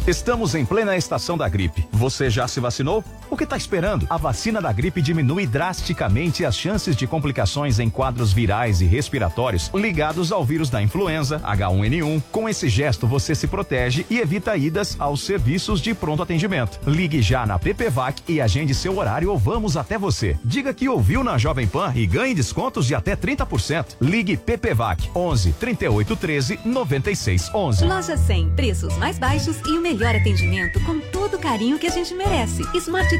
Estamos em plena estação da gripe. Você já se vacinou? O que está esperando? A vacina da gripe diminui drasticamente as chances de complicações em quadros virais e respiratórios ligados ao vírus da influenza, H1N1. Com esse gesto, você se protege e evita idas aos serviços de pronto atendimento. Ligue já na PPVAC e agende seu horário ou vamos até você. Diga que ouviu na Jovem Pan e ganhe descontos de até 30%. Ligue PPVAC 11 38 13 96 11. Loja 100, preços mais baixos e o melhor atendimento com todo o carinho que a gente merece. Smart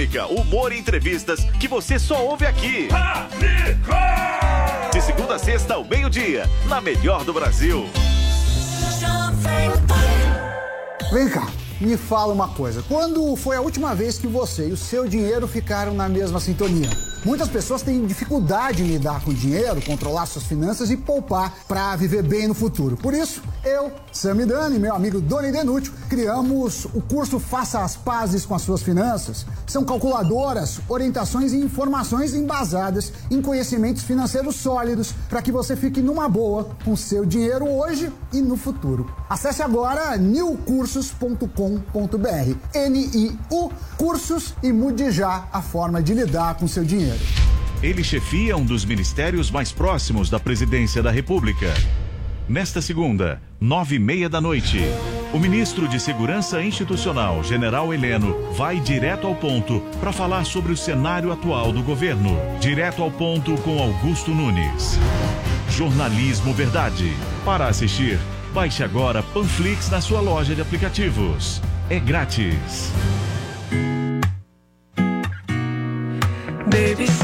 Polêmica, humor e entrevistas que você só ouve aqui. De segunda a sexta ao meio-dia, na melhor do Brasil. Vem cá, me fala uma coisa. Quando foi a última vez que você e o seu dinheiro ficaram na mesma sintonia? Muitas pessoas têm dificuldade em lidar com dinheiro, controlar suas finanças e poupar para viver bem no futuro. Por isso, eu, Samidani e meu amigo Doni Denútil criamos o curso Faça as Pazes com as Suas Finanças. São calculadoras, orientações e informações embasadas em conhecimentos financeiros sólidos para que você fique numa boa com seu dinheiro hoje e no futuro. Acesse agora newcursos.com.br. N-I-U Cursos e mude já a forma de lidar com seu dinheiro. Ele chefia um dos ministérios mais próximos da presidência da República. Nesta segunda, nove e meia da noite, o ministro de Segurança Institucional, General Heleno, vai direto ao ponto para falar sobre o cenário atual do governo. Direto ao ponto com Augusto Nunes. Jornalismo Verdade. Para assistir, baixe agora Panflix na sua loja de aplicativos. É grátis. Baby,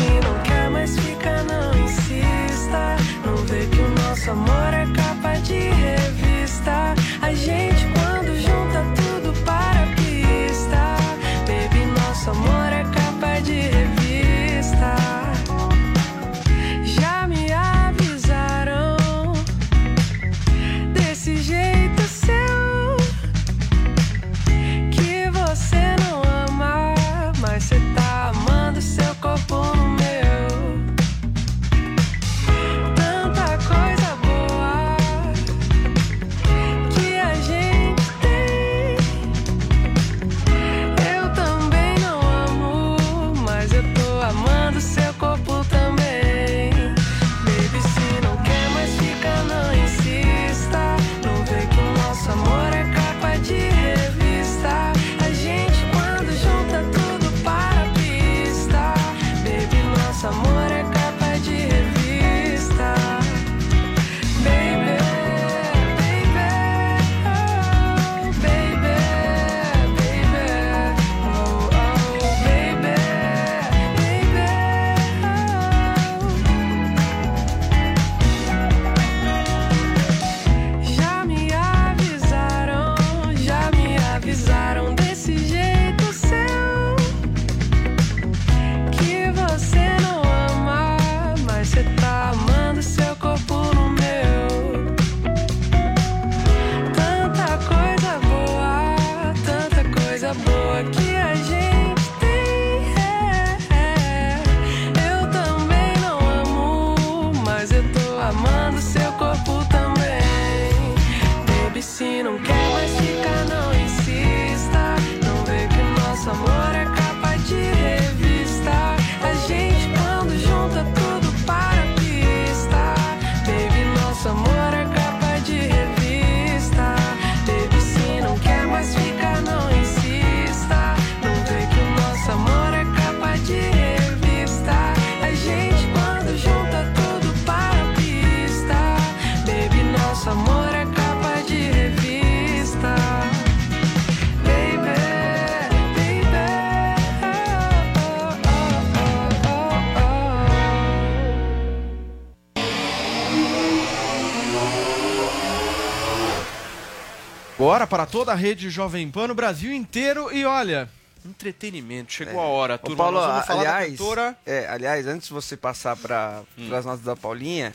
Agora para toda a rede Jovem Pan no Brasil inteiro e olha, entretenimento. Chegou a hora, Ô, turma. Paulo, Nós vamos falar aliás, da cantora. é, aliás, antes de você passar para as notas da Paulinha,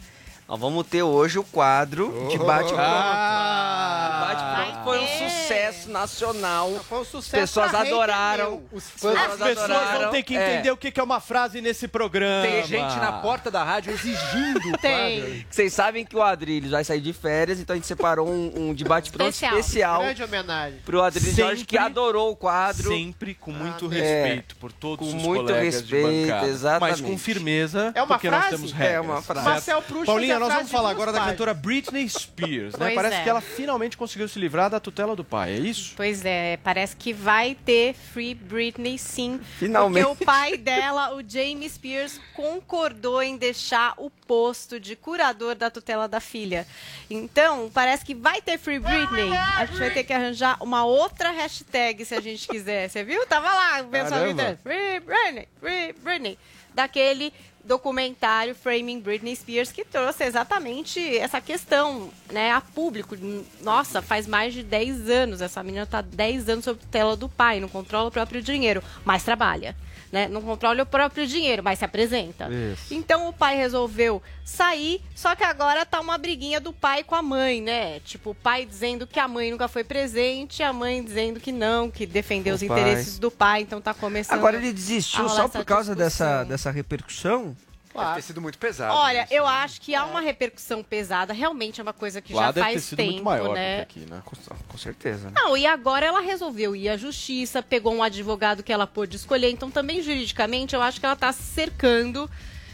nós vamos ter hoje o quadro de bate-pronto. Ah! Bate-pronto foi um sucesso nacional. Foi um sucesso As pessoas adoraram. Os As pessoas adoraram. vão ter que É. entender o que é uma frase nesse programa. Tem gente na porta da rádio exigindo o quadro. Vocês sabem que o Adrilho vai sair de férias, então a gente separou um, um de bate-pronto Especial. especial, Grande homenagem. pro Adrilho Sempre- Jorge, que adorou o quadro. Sempre com muito É. respeito por todos Com os muito colegas respeito, de bancada. exatamente. Mas com firmeza, É uma porque nós frase? temos É regras. uma frase. certo? Marcel Proust Paulinha, nós vamos falar agora da cantora Britney Spears, né? Pois Parece é. que ela finalmente conseguiu se livrar da tutela do pai, é isso? Pois é, parece que vai ter Free Britney sim. Finalmente. Porque o pai dela, o James Spears, concordou em deixar o posto de curador da tutela da filha. Então, parece que vai ter Free Britney. A gente vai ter que arranjar uma outra hashtag se a gente quiser. Você viu? Tava lá o pessoal gritando, Free Britney, Free Britney. Daquele documentário Framing Britney Spears que trouxe exatamente essa questão, né, a público. Nossa, faz mais de 10 anos, essa menina tá 10 anos sob tutela do pai, não controla o próprio dinheiro, mas trabalha. Né? Não controla o próprio dinheiro, mas se apresenta. Isso. Então o pai resolveu sair, só que agora tá uma briguinha do pai com a mãe, né? Tipo, o pai dizendo que a mãe nunca foi presente, a mãe dizendo que não, que defendeu O os pai. interesses do pai, então tá começando. Agora ele desistiu só por causa dessa, dessa repercussão? Deve ter sido muito pesado. Olha, isso, eu né? acho que há uma repercussão pesada, realmente é uma coisa que Lá já deve ter faz sido tempo, muito maior né? do que aqui, né? Com, com certeza, né? Não, e agora ela resolveu ir à justiça, pegou um advogado que ela pôde escolher, então também juridicamente eu acho que ela tá se cercando.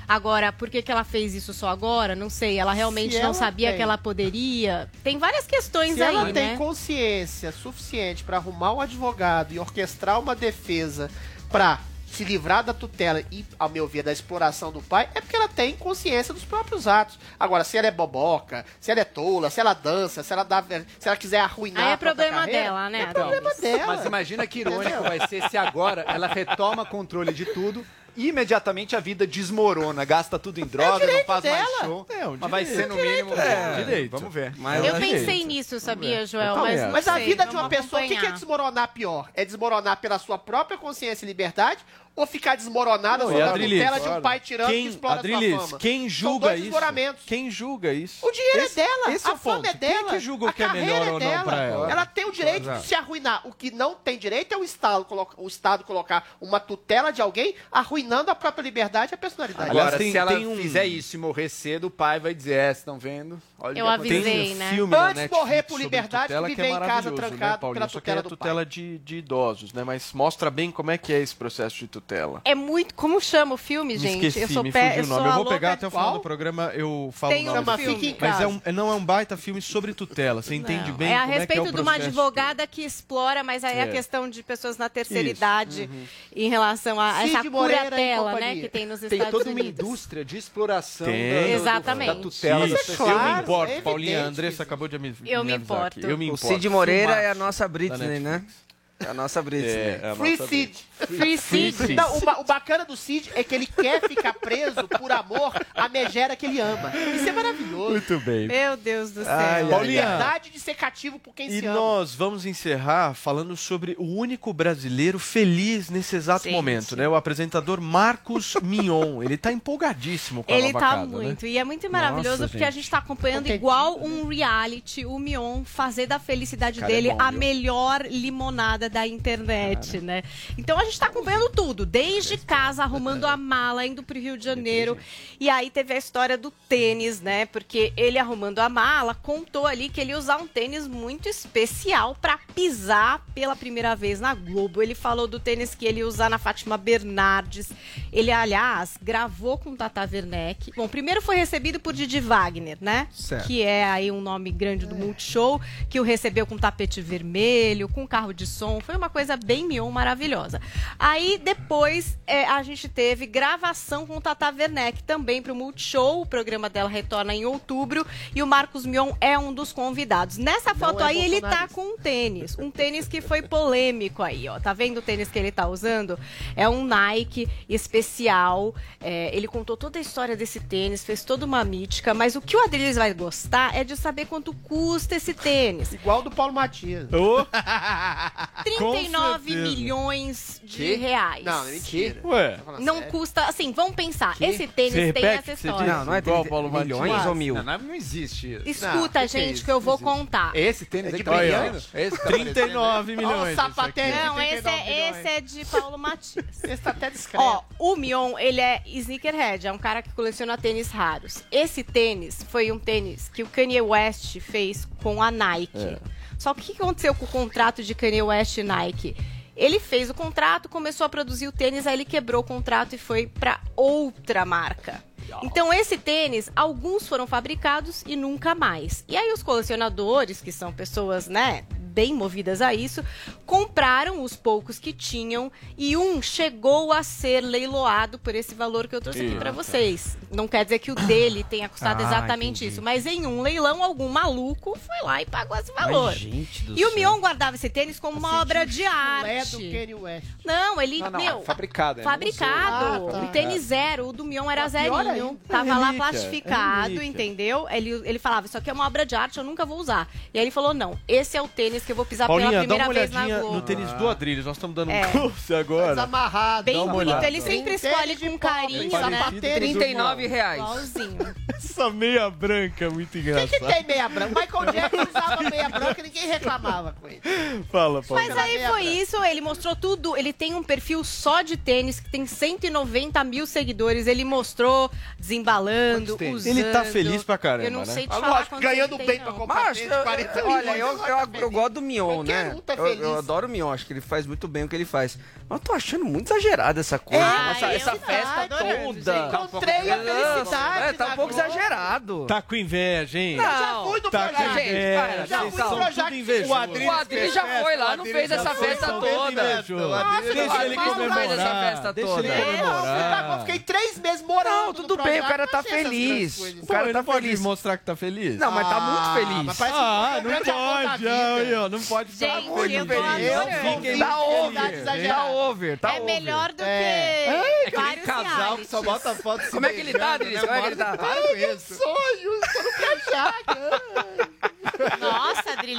Agora, por que, que ela fez isso só agora? Não sei. Ela realmente Se não ela sabia tem- que ela poderia. Tem várias questões Se aí, ela tem né? consciência suficiente para arrumar um advogado e orquestrar uma defesa para se livrar da tutela e, ao meu ver, da exploração do pai, é porque ela tem consciência dos próprios atos. Agora, se ela é boboca, se ela é tola, se ela dança, se ela dá, se ela quiser arruinar Aí é a problema carreira, dela, né, É problema dela. Mas imagina que irônico vai ser se agora ela retoma controle de tudo. Imediatamente a vida desmorona, gasta tudo em droga, não faz mais dela. show. É, um mas vai ser no mínimo. É, direito. Vamos ver. Mas Eu é pensei direito. nisso, sabia, Joel? Mas, Mas a sei, vida de uma pessoa, o que é desmoronar pior? É desmoronar pela sua própria consciência e liberdade ou ficar desmoronada Não, e a tutela de um pai tirando que Quem, explora Adrilis, sua fama? quem julga isso? Quem julga isso? O dinheiro Esse- é dela, esse é a o fama ponto. é dela. Quem que julga o a que é carreira melhor é ou não dela. pra ela? Ela tem o direito Exato. de se arruinar. O que não tem direito é o Estado, colocar, o Estado colocar uma tutela de alguém arruinando a própria liberdade e a personalidade. Agora, Aliás, tem- se ela tem um- fizer isso e morrer cedo, o pai vai dizer: É, estão vendo? Olha Eu que aconteceu." avisei, né? filme Antes Netflix morrer por liberdade tutela que que é viver em casa maravilhoso, trancado né, Paulinho? pela Só que é tutela a do tutela de, de idosos, né? Mas mostra bem como é que é esse processo de tutela. É muito. Como chama o filme, Me gente? esqueci, eu sou me pé, fugiu eu o sou nome. Eu a vou pegar até o final do programa, eu falo Tem o nome um filme. Mas é casa. um, não é um baita filme sobre tutela. Você entende bem é a como é que é respeito o de uma advogada que explora, mas aí a É. questão de pessoas na terceira Isso. idade em relação a Cid essa Moreira curatela, né, que tem nos Tem Estados toda uma Unidos. indústria de exploração Tem. da, Exatamente. da tutela Isso, eu me importo, é Paulinha. A evidente Andressa acabou de me, Eu me importo. Eu me O importo. Cid Moreira é a nossa Britney, né? É a nossa Britney. É, é a Free nossa Cid. Free Cid. Não, o, ba- o bacana do Cid é que ele quer ficar preso por amor à megera que ele ama. Isso é maravilhoso. Muito bem. Meu Deus do céu. Ai, ai, Paulinha. ai. Liberdade de ser cativo por quem E se ama. nós vamos encerrar falando sobre o único brasileiro feliz nesse exato Gente. momento, né? O apresentador Marcos Mignon. Ele tá empolgadíssimo com a Ele tá casa, muito. Né? E é muito maravilhoso Nossa, porque a gente. gente tá acompanhando igual um reality, o Mion fazer da felicidade Cara, é dele bom, a viu? melhor limonada da internet, né? Então a gente está acompanhando tudo, desde casa, arrumando a mala, indo para o Rio de Janeiro. E aí teve a história do tênis, né? Porque ele arrumando a mala contou ali que ele ia usar um tênis muito especial para pisar pela primeira vez na Globo. Ele falou do tênis que ele ia usar na Fátima Bernardes. Ele, aliás, gravou com Tata Werneck. Bom, primeiro foi recebido por Didi Wagner, né? Certo. Que é aí um nome grande do. É. Multishow, que o recebeu com tapete vermelho, com carro de som. Foi uma coisa bem mion maravilhosa. Aí depois é, a gente teve gravação com Tata Werneck também para o Multishow. O programa dela retorna em outubro e o Marcos Mion é um dos convidados. Nessa foto Não aí é ele tá com um tênis, um tênis que foi polêmico aí, ó. Tá vendo o tênis que ele tá usando? É um Nike especial. É, ele contou toda a história desse tênis, fez toda uma mítica, mas o que o Adriles vai gostar é de saber quanto custa esse tênis. Igual do Paulo Matias. Oh. 39 milhões de reais. Não, é mentira. Tá Ué. Não custa. Assim, vamos pensar. Esse tênis Você tem essa história. Não, não é Igual Paulo Maluf. milhões ou mil? Não, não, é não existe isso. Escuta, Não, que é gente, que eu vou contar. Esse tênis É de é tá aí tá 39 milhões. esse tá aqui. Não, esse é, esse é de Paulo Matias. Esse tá até discreto. Ó, o Mion, ele é sneakerhead, é um cara que coleciona tênis raros. Esse tênis foi um tênis que o Kanye West fez com a Nike. Só que o que aconteceu com o contrato de Kanye West e Nike? Ele fez o contrato, começou a produzir o tênis, aí ele quebrou o contrato e foi para outra marca. Então, esse tênis, alguns foram fabricados e nunca mais. E aí, os colecionadores, que são pessoas, né, bem movidas a isso, compraram os poucos que tinham e um chegou a ser leiloado por esse valor que eu trouxe aqui para vocês. Não quer dizer que o dele tenha custado ah, exatamente entendi. isso, mas em um leilão algum maluco foi lá e pagou esse valor. Ai, e céu. o Mion guardava esse tênis como uma obra de arte. É do West. Não, ele não, não, meu, é fabricado, é fabricado. Ah, tá. Tênis zero, o do Mion era zero zerinho, tava lá plastificado, entendeu? Ele ele falava, isso aqui é uma obra de arte, eu nunca vou usar. E aí ele falou: "Não, esse é o tênis que eu vou pisar Paulinha, pela primeira dá uma vez olhadinha no tênis do Adriles. Nós estamos dando um é. curso tá agora. Desamarrado. Bem bonito. Olhada. Ele sempre escolhe com carinho, né? 39 reais. Igualzinho. Essa meia branca é muito engraçada. O que tem meia branca? Michael Jackson usava meia branca e ninguém reclamava com ele. Fala, fala Mas aí foi isso. Ele mostrou tudo. Ele tem um perfil só de tênis que tem 190 mil seguidores. Ele mostrou desembalando, usando. Ele tá feliz pra caramba, Eu não né? sei te ah, falar Lógico, ganhando tem, bem não. pra comprar Mas, tênis, 40 Olha, eu, eu, eu, eu gosto gosto do Mion, né? Tá eu, eu, adoro o Mion, acho que ele faz muito bem o que ele faz. Mas eu tô achando muito exagerada essa coisa. É, essa, essa festa adorando, toda. Gente. Encontrei a tá felicidade. É, tá um pouco Globo. exagerado. Tá com inveja, hein? Não, eu já fui do tá projeto. Gente, é, já fui do projeto. O Adri, o Adri já foi lá, não fez essa festa toda. Deixa ele comemorar. Deixa ele comemorar. Eu fiquei três meses morando. Não, tudo bem, o cara tá feliz. O cara tá feliz. mostrar que tá feliz? Não, mas tá muito ah, feliz. Ah, não pode. Entendeu? Não pode ficar Gente, muito eu tô feliz. adorando. Tá, tá é. over, tá over, tá é melhor do é. que É que nem casal que só bota foto Como é que ele tá, beijando, né? Como é que ele tá? Para com isso. Sonhos, tô no cachá.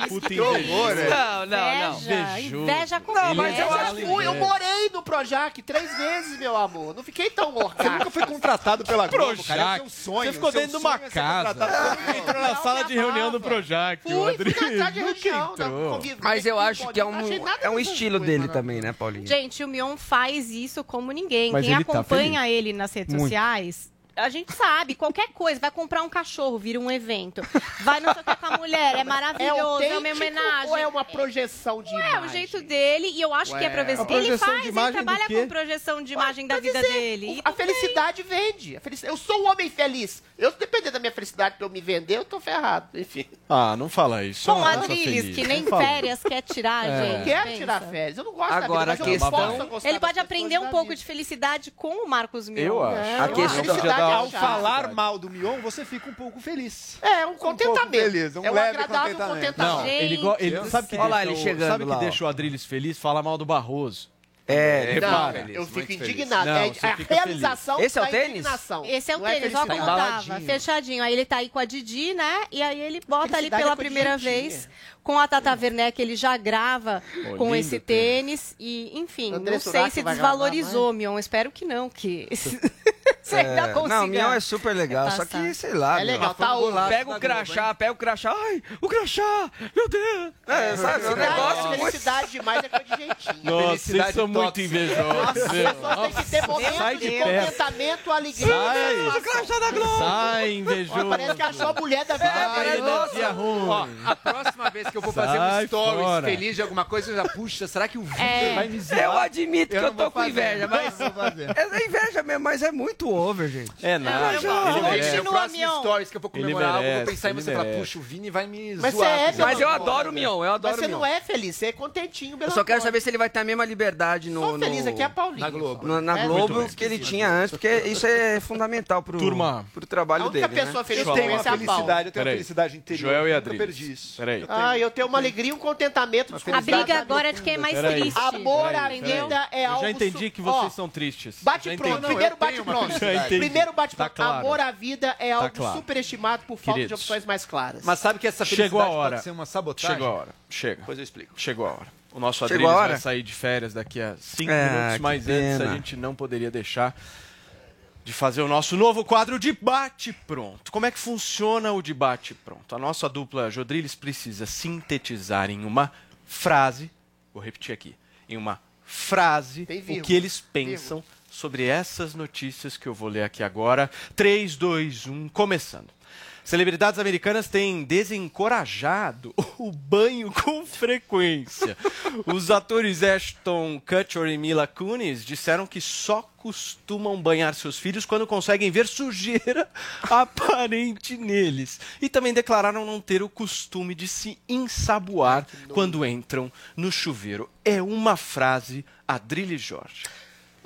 Puta que horror, né? Não, não, não. Inveja, inveja com Não, mas eu acho que fui- é eu morei no Projac três vezes, meu amor. Não fiquei tão Você nunca foi contratado pela Globo, cara. É Projac. sonho. Você ficou dentro de uma é casa. Entrou na sala de reunião do Projac, o Fui, fui de não tá? entrou. Mas eu acho que é um, é um estilo dele também, né, Paulinho? Gente, o Mion faz isso como ninguém. Quem tá acompanha ele nas redes sociais a gente sabe, qualquer coisa, vai comprar um cachorro, vira um evento. Vai não sei com a mulher, é maravilhoso, é, é uma homenagem. Ou é uma projeção de é, é imagem? É o jeito dele, e eu acho Ué. que é pra ver Ele faz, ele trabalha com projeção de imagem Ué, da vida dizer, dele. A felicidade vende. A felicidade, eu sou um homem feliz. Eu, dependendo da minha felicidade pra eu me vender, eu tô ferrado. Enfim. Ah, não fala isso. Com é Adriles, que nem férias quer tirar, é. gente. Não quer tirar férias. Eu não gosto Agora, vida, a questão... Ele pode aprender um pouco de felicidade com o Marcos Mil. Eu acho. A questão ao né? falar mal do Mion, você fica um pouco feliz. É, um contentamento. Um feliz, um é um agradável contentamento. contentamento. Não, ele, go, ele sabe que, lá, ele chegando sabe lá, que deixou o Adriles feliz? Fala mal do Barroso. É, é repara. eu fico indignado. Não, é a realização feliz. Esse é o tênis? Indignação. Esse é o não é tênis, é como tava, fechadinho. Aí ele tá aí com a Didi, né? E aí ele bota ali pela é primeira vez com a Tata Werneck, ele já grava Pô, com esse tênis. E, enfim, André não sei se desvalorizou, Mion. Espero que não, que. É. Você é, ainda consiga. Não, Mion é super legal, é só que, sei lá. É legal, tá, tá o, golaço, Pega o tá crachá, Globo, pega o crachá. Ai, o crachá! Meu Deus! É, é sabe, é um negócio. Felicidade demais é coisa de jeitinho. Nossa, vocês são muito invejosos. Nossa, tem que ter momento de contentamento, alegria. Sai, o crachá da Globo! Sai, invejoso. Parece que achou a mulher da vida. Sai, nossa. Ó, a próxima vez que que eu vou fazer um stories fora. feliz de alguma coisa, eu já, puxa, será que o Vitor É. vai me zoar? Eu admito que eu tô com inveja, mas. É inveja mesmo, mas é muito over, gente. É nada. Eu vou- Ele merece. Continua, é, o próximo Mion. stories que eu vou comemorar algo, eu vou pensar em você e falar, puxa, o Vini vai me Mas você é, porque Mas eu adoro o Mion, eu adoro você o Mion. não é feliz, você é contentinho. Eu só quero saber se ele vai ter a mesma liberdade no. Sou feliz aqui é a Paulinha. na Globo. na é? Globo que ele tinha antes, porque isso é fundamental pro, Turma. pro A trabalho única dele. Né? pessoa feliz Eu com tenho é a felicidade, eu tenho felicidade interior. Joel e eu. Perdi isso. Peraí. Ah, eu tenho uma alegria e um contentamento. A briga agora é de quem é mais Peraí. triste. Amor à vida é Eu algo... já entendi que vocês são tristes. Bate pronto, primeiro eu bate pronto. Primeiro bate Tá pronto. Amor à vida é algo superestimado por falta Queridos. de opções mais claras. Mas sabe que essa felicidade Chegou a hora. pode ser uma sabotagem? Chegou a hora. Chega. Depois eu explico. Chegou a hora. O nosso Chegou Adriles vai sair de férias daqui a cinco Ah, minutos, mas antes a gente não poderia deixar de fazer o nosso novo quadro de Bate Pronto. Como é que funciona o debate pronto? A nossa dupla Jodriles precisa sintetizar em uma frase, vou repetir aqui, em uma frase o que eles pensam sobre essas notícias que eu vou ler aqui agora. 3, 2, 1, começando. Celebridades americanas têm desencorajado o banho com frequência. Os atores Ashton Kutcher e Mila Kunis disseram que só costumam banhar seus filhos quando conseguem ver sujeira aparente neles. E também declararam não ter o costume de se ensaboar quando entram no chuveiro. É uma frase Adrilles Jorge.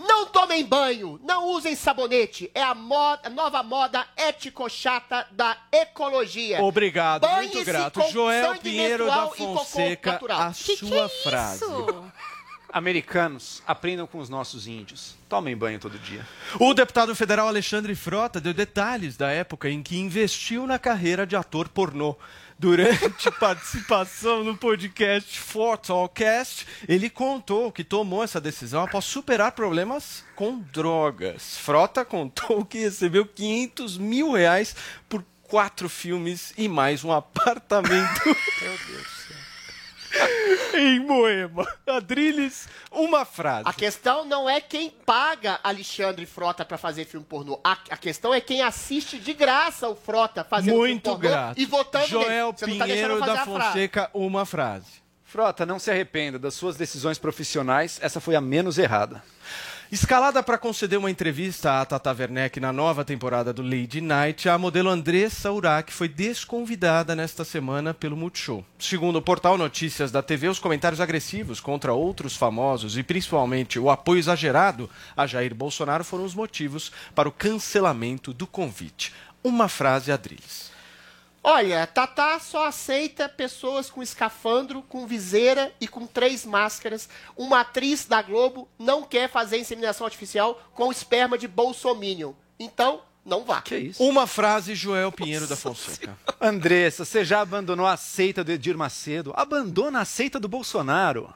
Não tomem banho, não usem sabonete. É a, moda, a nova moda ético-chata da ecologia. Obrigado, muito grato. Joel Pinheiro da Fonseca, a Que que sua é frase. Americanos, aprendam com os nossos índios. Tomem banho todo dia. O deputado federal Alexandre Frota deu detalhes da época em que investiu na carreira de ator pornô. Durante participação no podcast Fortalcast, ele contou que tomou essa decisão após superar problemas com drogas. Frota contou que recebeu 500 mil reais por quatro filmes e mais um apartamento. Meu Deus. em Moema. Adriles, uma frase. A questão não é quem paga Alexandre Frota pra fazer filme pornô. A, a questão é quem assiste de graça o Frota fazendo Muito filme pornô grato. e votando Joel nele. Tá Pinheiro fazer da a frase. Fonseca, uma frase. Frota, não se arrependa das suas decisões profissionais. Essa foi a menos errada. Escalada para conceder uma entrevista à Tata Werneck na nova temporada do Lady Night, a modelo Andressa Urach foi desconvidada nesta semana pelo Multishow. Segundo o portal Notícias da TV, os comentários agressivos contra outros famosos e principalmente o apoio exagerado a Jair Bolsonaro foram os motivos para o cancelamento do convite. Uma frase, Adriles. Olha, Tatá só aceita pessoas com escafandro, com viseira e com três máscaras. Uma atriz da Globo não quer fazer inseminação artificial com esperma de bolsominion. Então, não vá. Que isso? Uma frase, Joel Pinheiro da Fonseca. Andressa, você já abandonou a seita do Edir Macedo? Abandona a seita do Bolsonaro.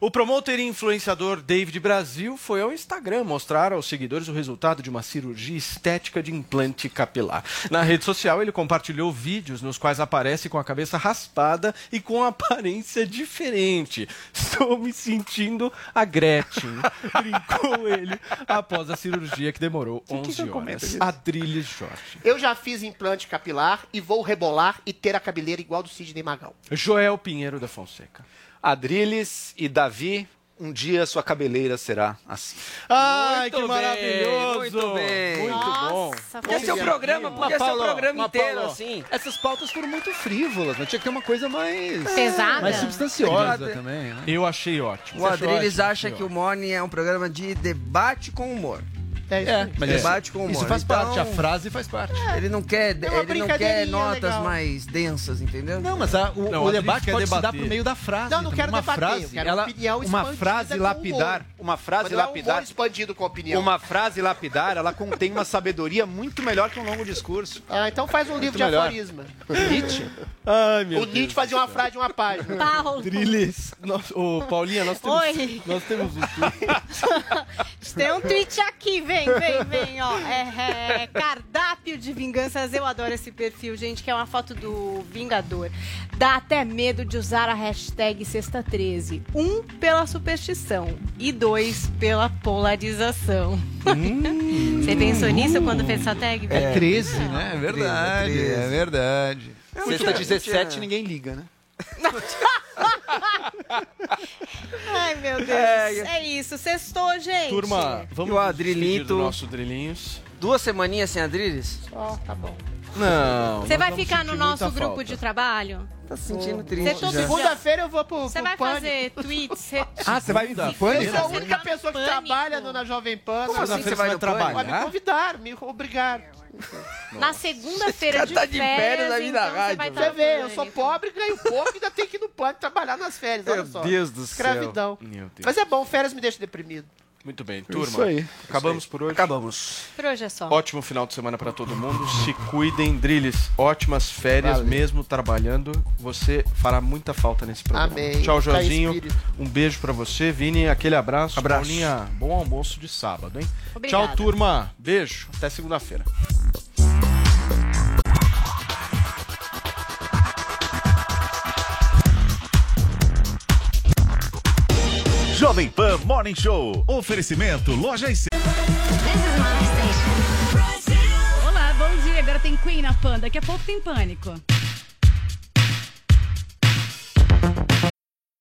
O promotor e influenciador David Brasil foi ao Instagram mostrar aos seguidores o resultado de uma cirurgia estética de implante capilar. Na rede social, ele compartilhou vídeos nos quais aparece com a cabeça raspada e com aparência diferente. Estou me sentindo a Gretchen, brincou ele após a cirurgia que demorou 11 horas. Adriles Jorge. Eu já fiz implante capilar e vou rebolar e ter a cabeleira igual do Sidney Magal. Joel Pinheiro da Fonseca. Adriles e Davi, um dia sua cabeleira será assim. Ai, Muito que bem, maravilhoso! muito bem. Muito bom. Podia ser o programa, podia ser o programa inteiro, assim. Essas pautas foram muito frívolas, mas tinha que ter uma coisa mais... Pesada. Mais substanciosa também, né? Eu achei ótimo. O Adriles acha que o Morning é um programa de debate com humor. É isso É, mas debate com humor. Isso faz Então, parte, a frase faz parte. Ele não quer, É uma ele não quer brincadeirinha notas legal. mais densas, entendeu? Não, mas a- o, Não, o a debate quer pode se dar debater. por meio da frase. Não, não quero uma debater, frase, eu quero ela, opinião uma frase com lapidar, uma frase Mas não é um lapidar, expandido com opinião. uma frase lapidar, ela contém uma sabedoria muito melhor que um longo discurso. Ah, então faz um livro de melhor. aforisma. Nietzsche. Ai, meu O Deus. Nietzsche fazia uma frase de uma página. Paulo. Adriles. Nós, ô, Paulinha, nós temos, Oi. nós temos um tweet. Tem um tweet aqui, vem, vem, vem, ó. É, é, cardápio de vinganças. Eu adoro esse perfil, gente, que é uma foto do Vingador. Dá até medo de usar a hashtag Sexta13. Um, pela superstição. E dois, pela polarização. Você pensou nisso quando fez essa tag? É 13, Não. né? É verdade, treze. é verdade. muito Sexta bem, 17 tinha- ninguém liga, né? Ai, meu Deus. É, É, isso. Sextou, gente. Turma, vamos E o do nosso Drilinhos. duas semaninhas sem Adriles? Ó, tá bom. Não. Você vai ficar no nosso grupo falta. de trabalho? Tá se sentindo Você triste. todo Segunda-feira eu vou pro, Você pro vai Pânico. fazer tweets? você- Ah, você vai vir Eu Pânico? sou a única pessoa que Pânico. trabalha no, na Jovem Pan. Como na- assim você vai no Pânico? Mas Me convidaram, me obrigaram. Na segunda-feira de tá de férias, na então você rádio. vai Você estar vê, eu sou pobre, ganho pouco e ainda tenho que ir no Pânico trabalhar nas férias. Olha Meu só. Deus do céu. Escravidão. Meu Deus. Mas é bom, férias me deixam deprimido. Muito bem, turma. Isso aí. Acabamos por hoje. Acabamos. Por hoje é só. Ótimo final de semana pra todo mundo. Se cuidem, Drilis. Ótimas férias, Valeu. mesmo trabalhando. Você fará muita falta nesse programa. Amém. Tchau, espírito. Um beijo pra você. Vini, aquele abraço. Abraço. Paulinha, bom almoço de sábado, hein? Obrigada. Tchau, turma. Beijo. Até segunda-feira. Jovem Pan Morning Show. Oferecimento Loja e Olá, bom dia. Agora tem Queen na Pan. Daqui a pouco tem Pânico.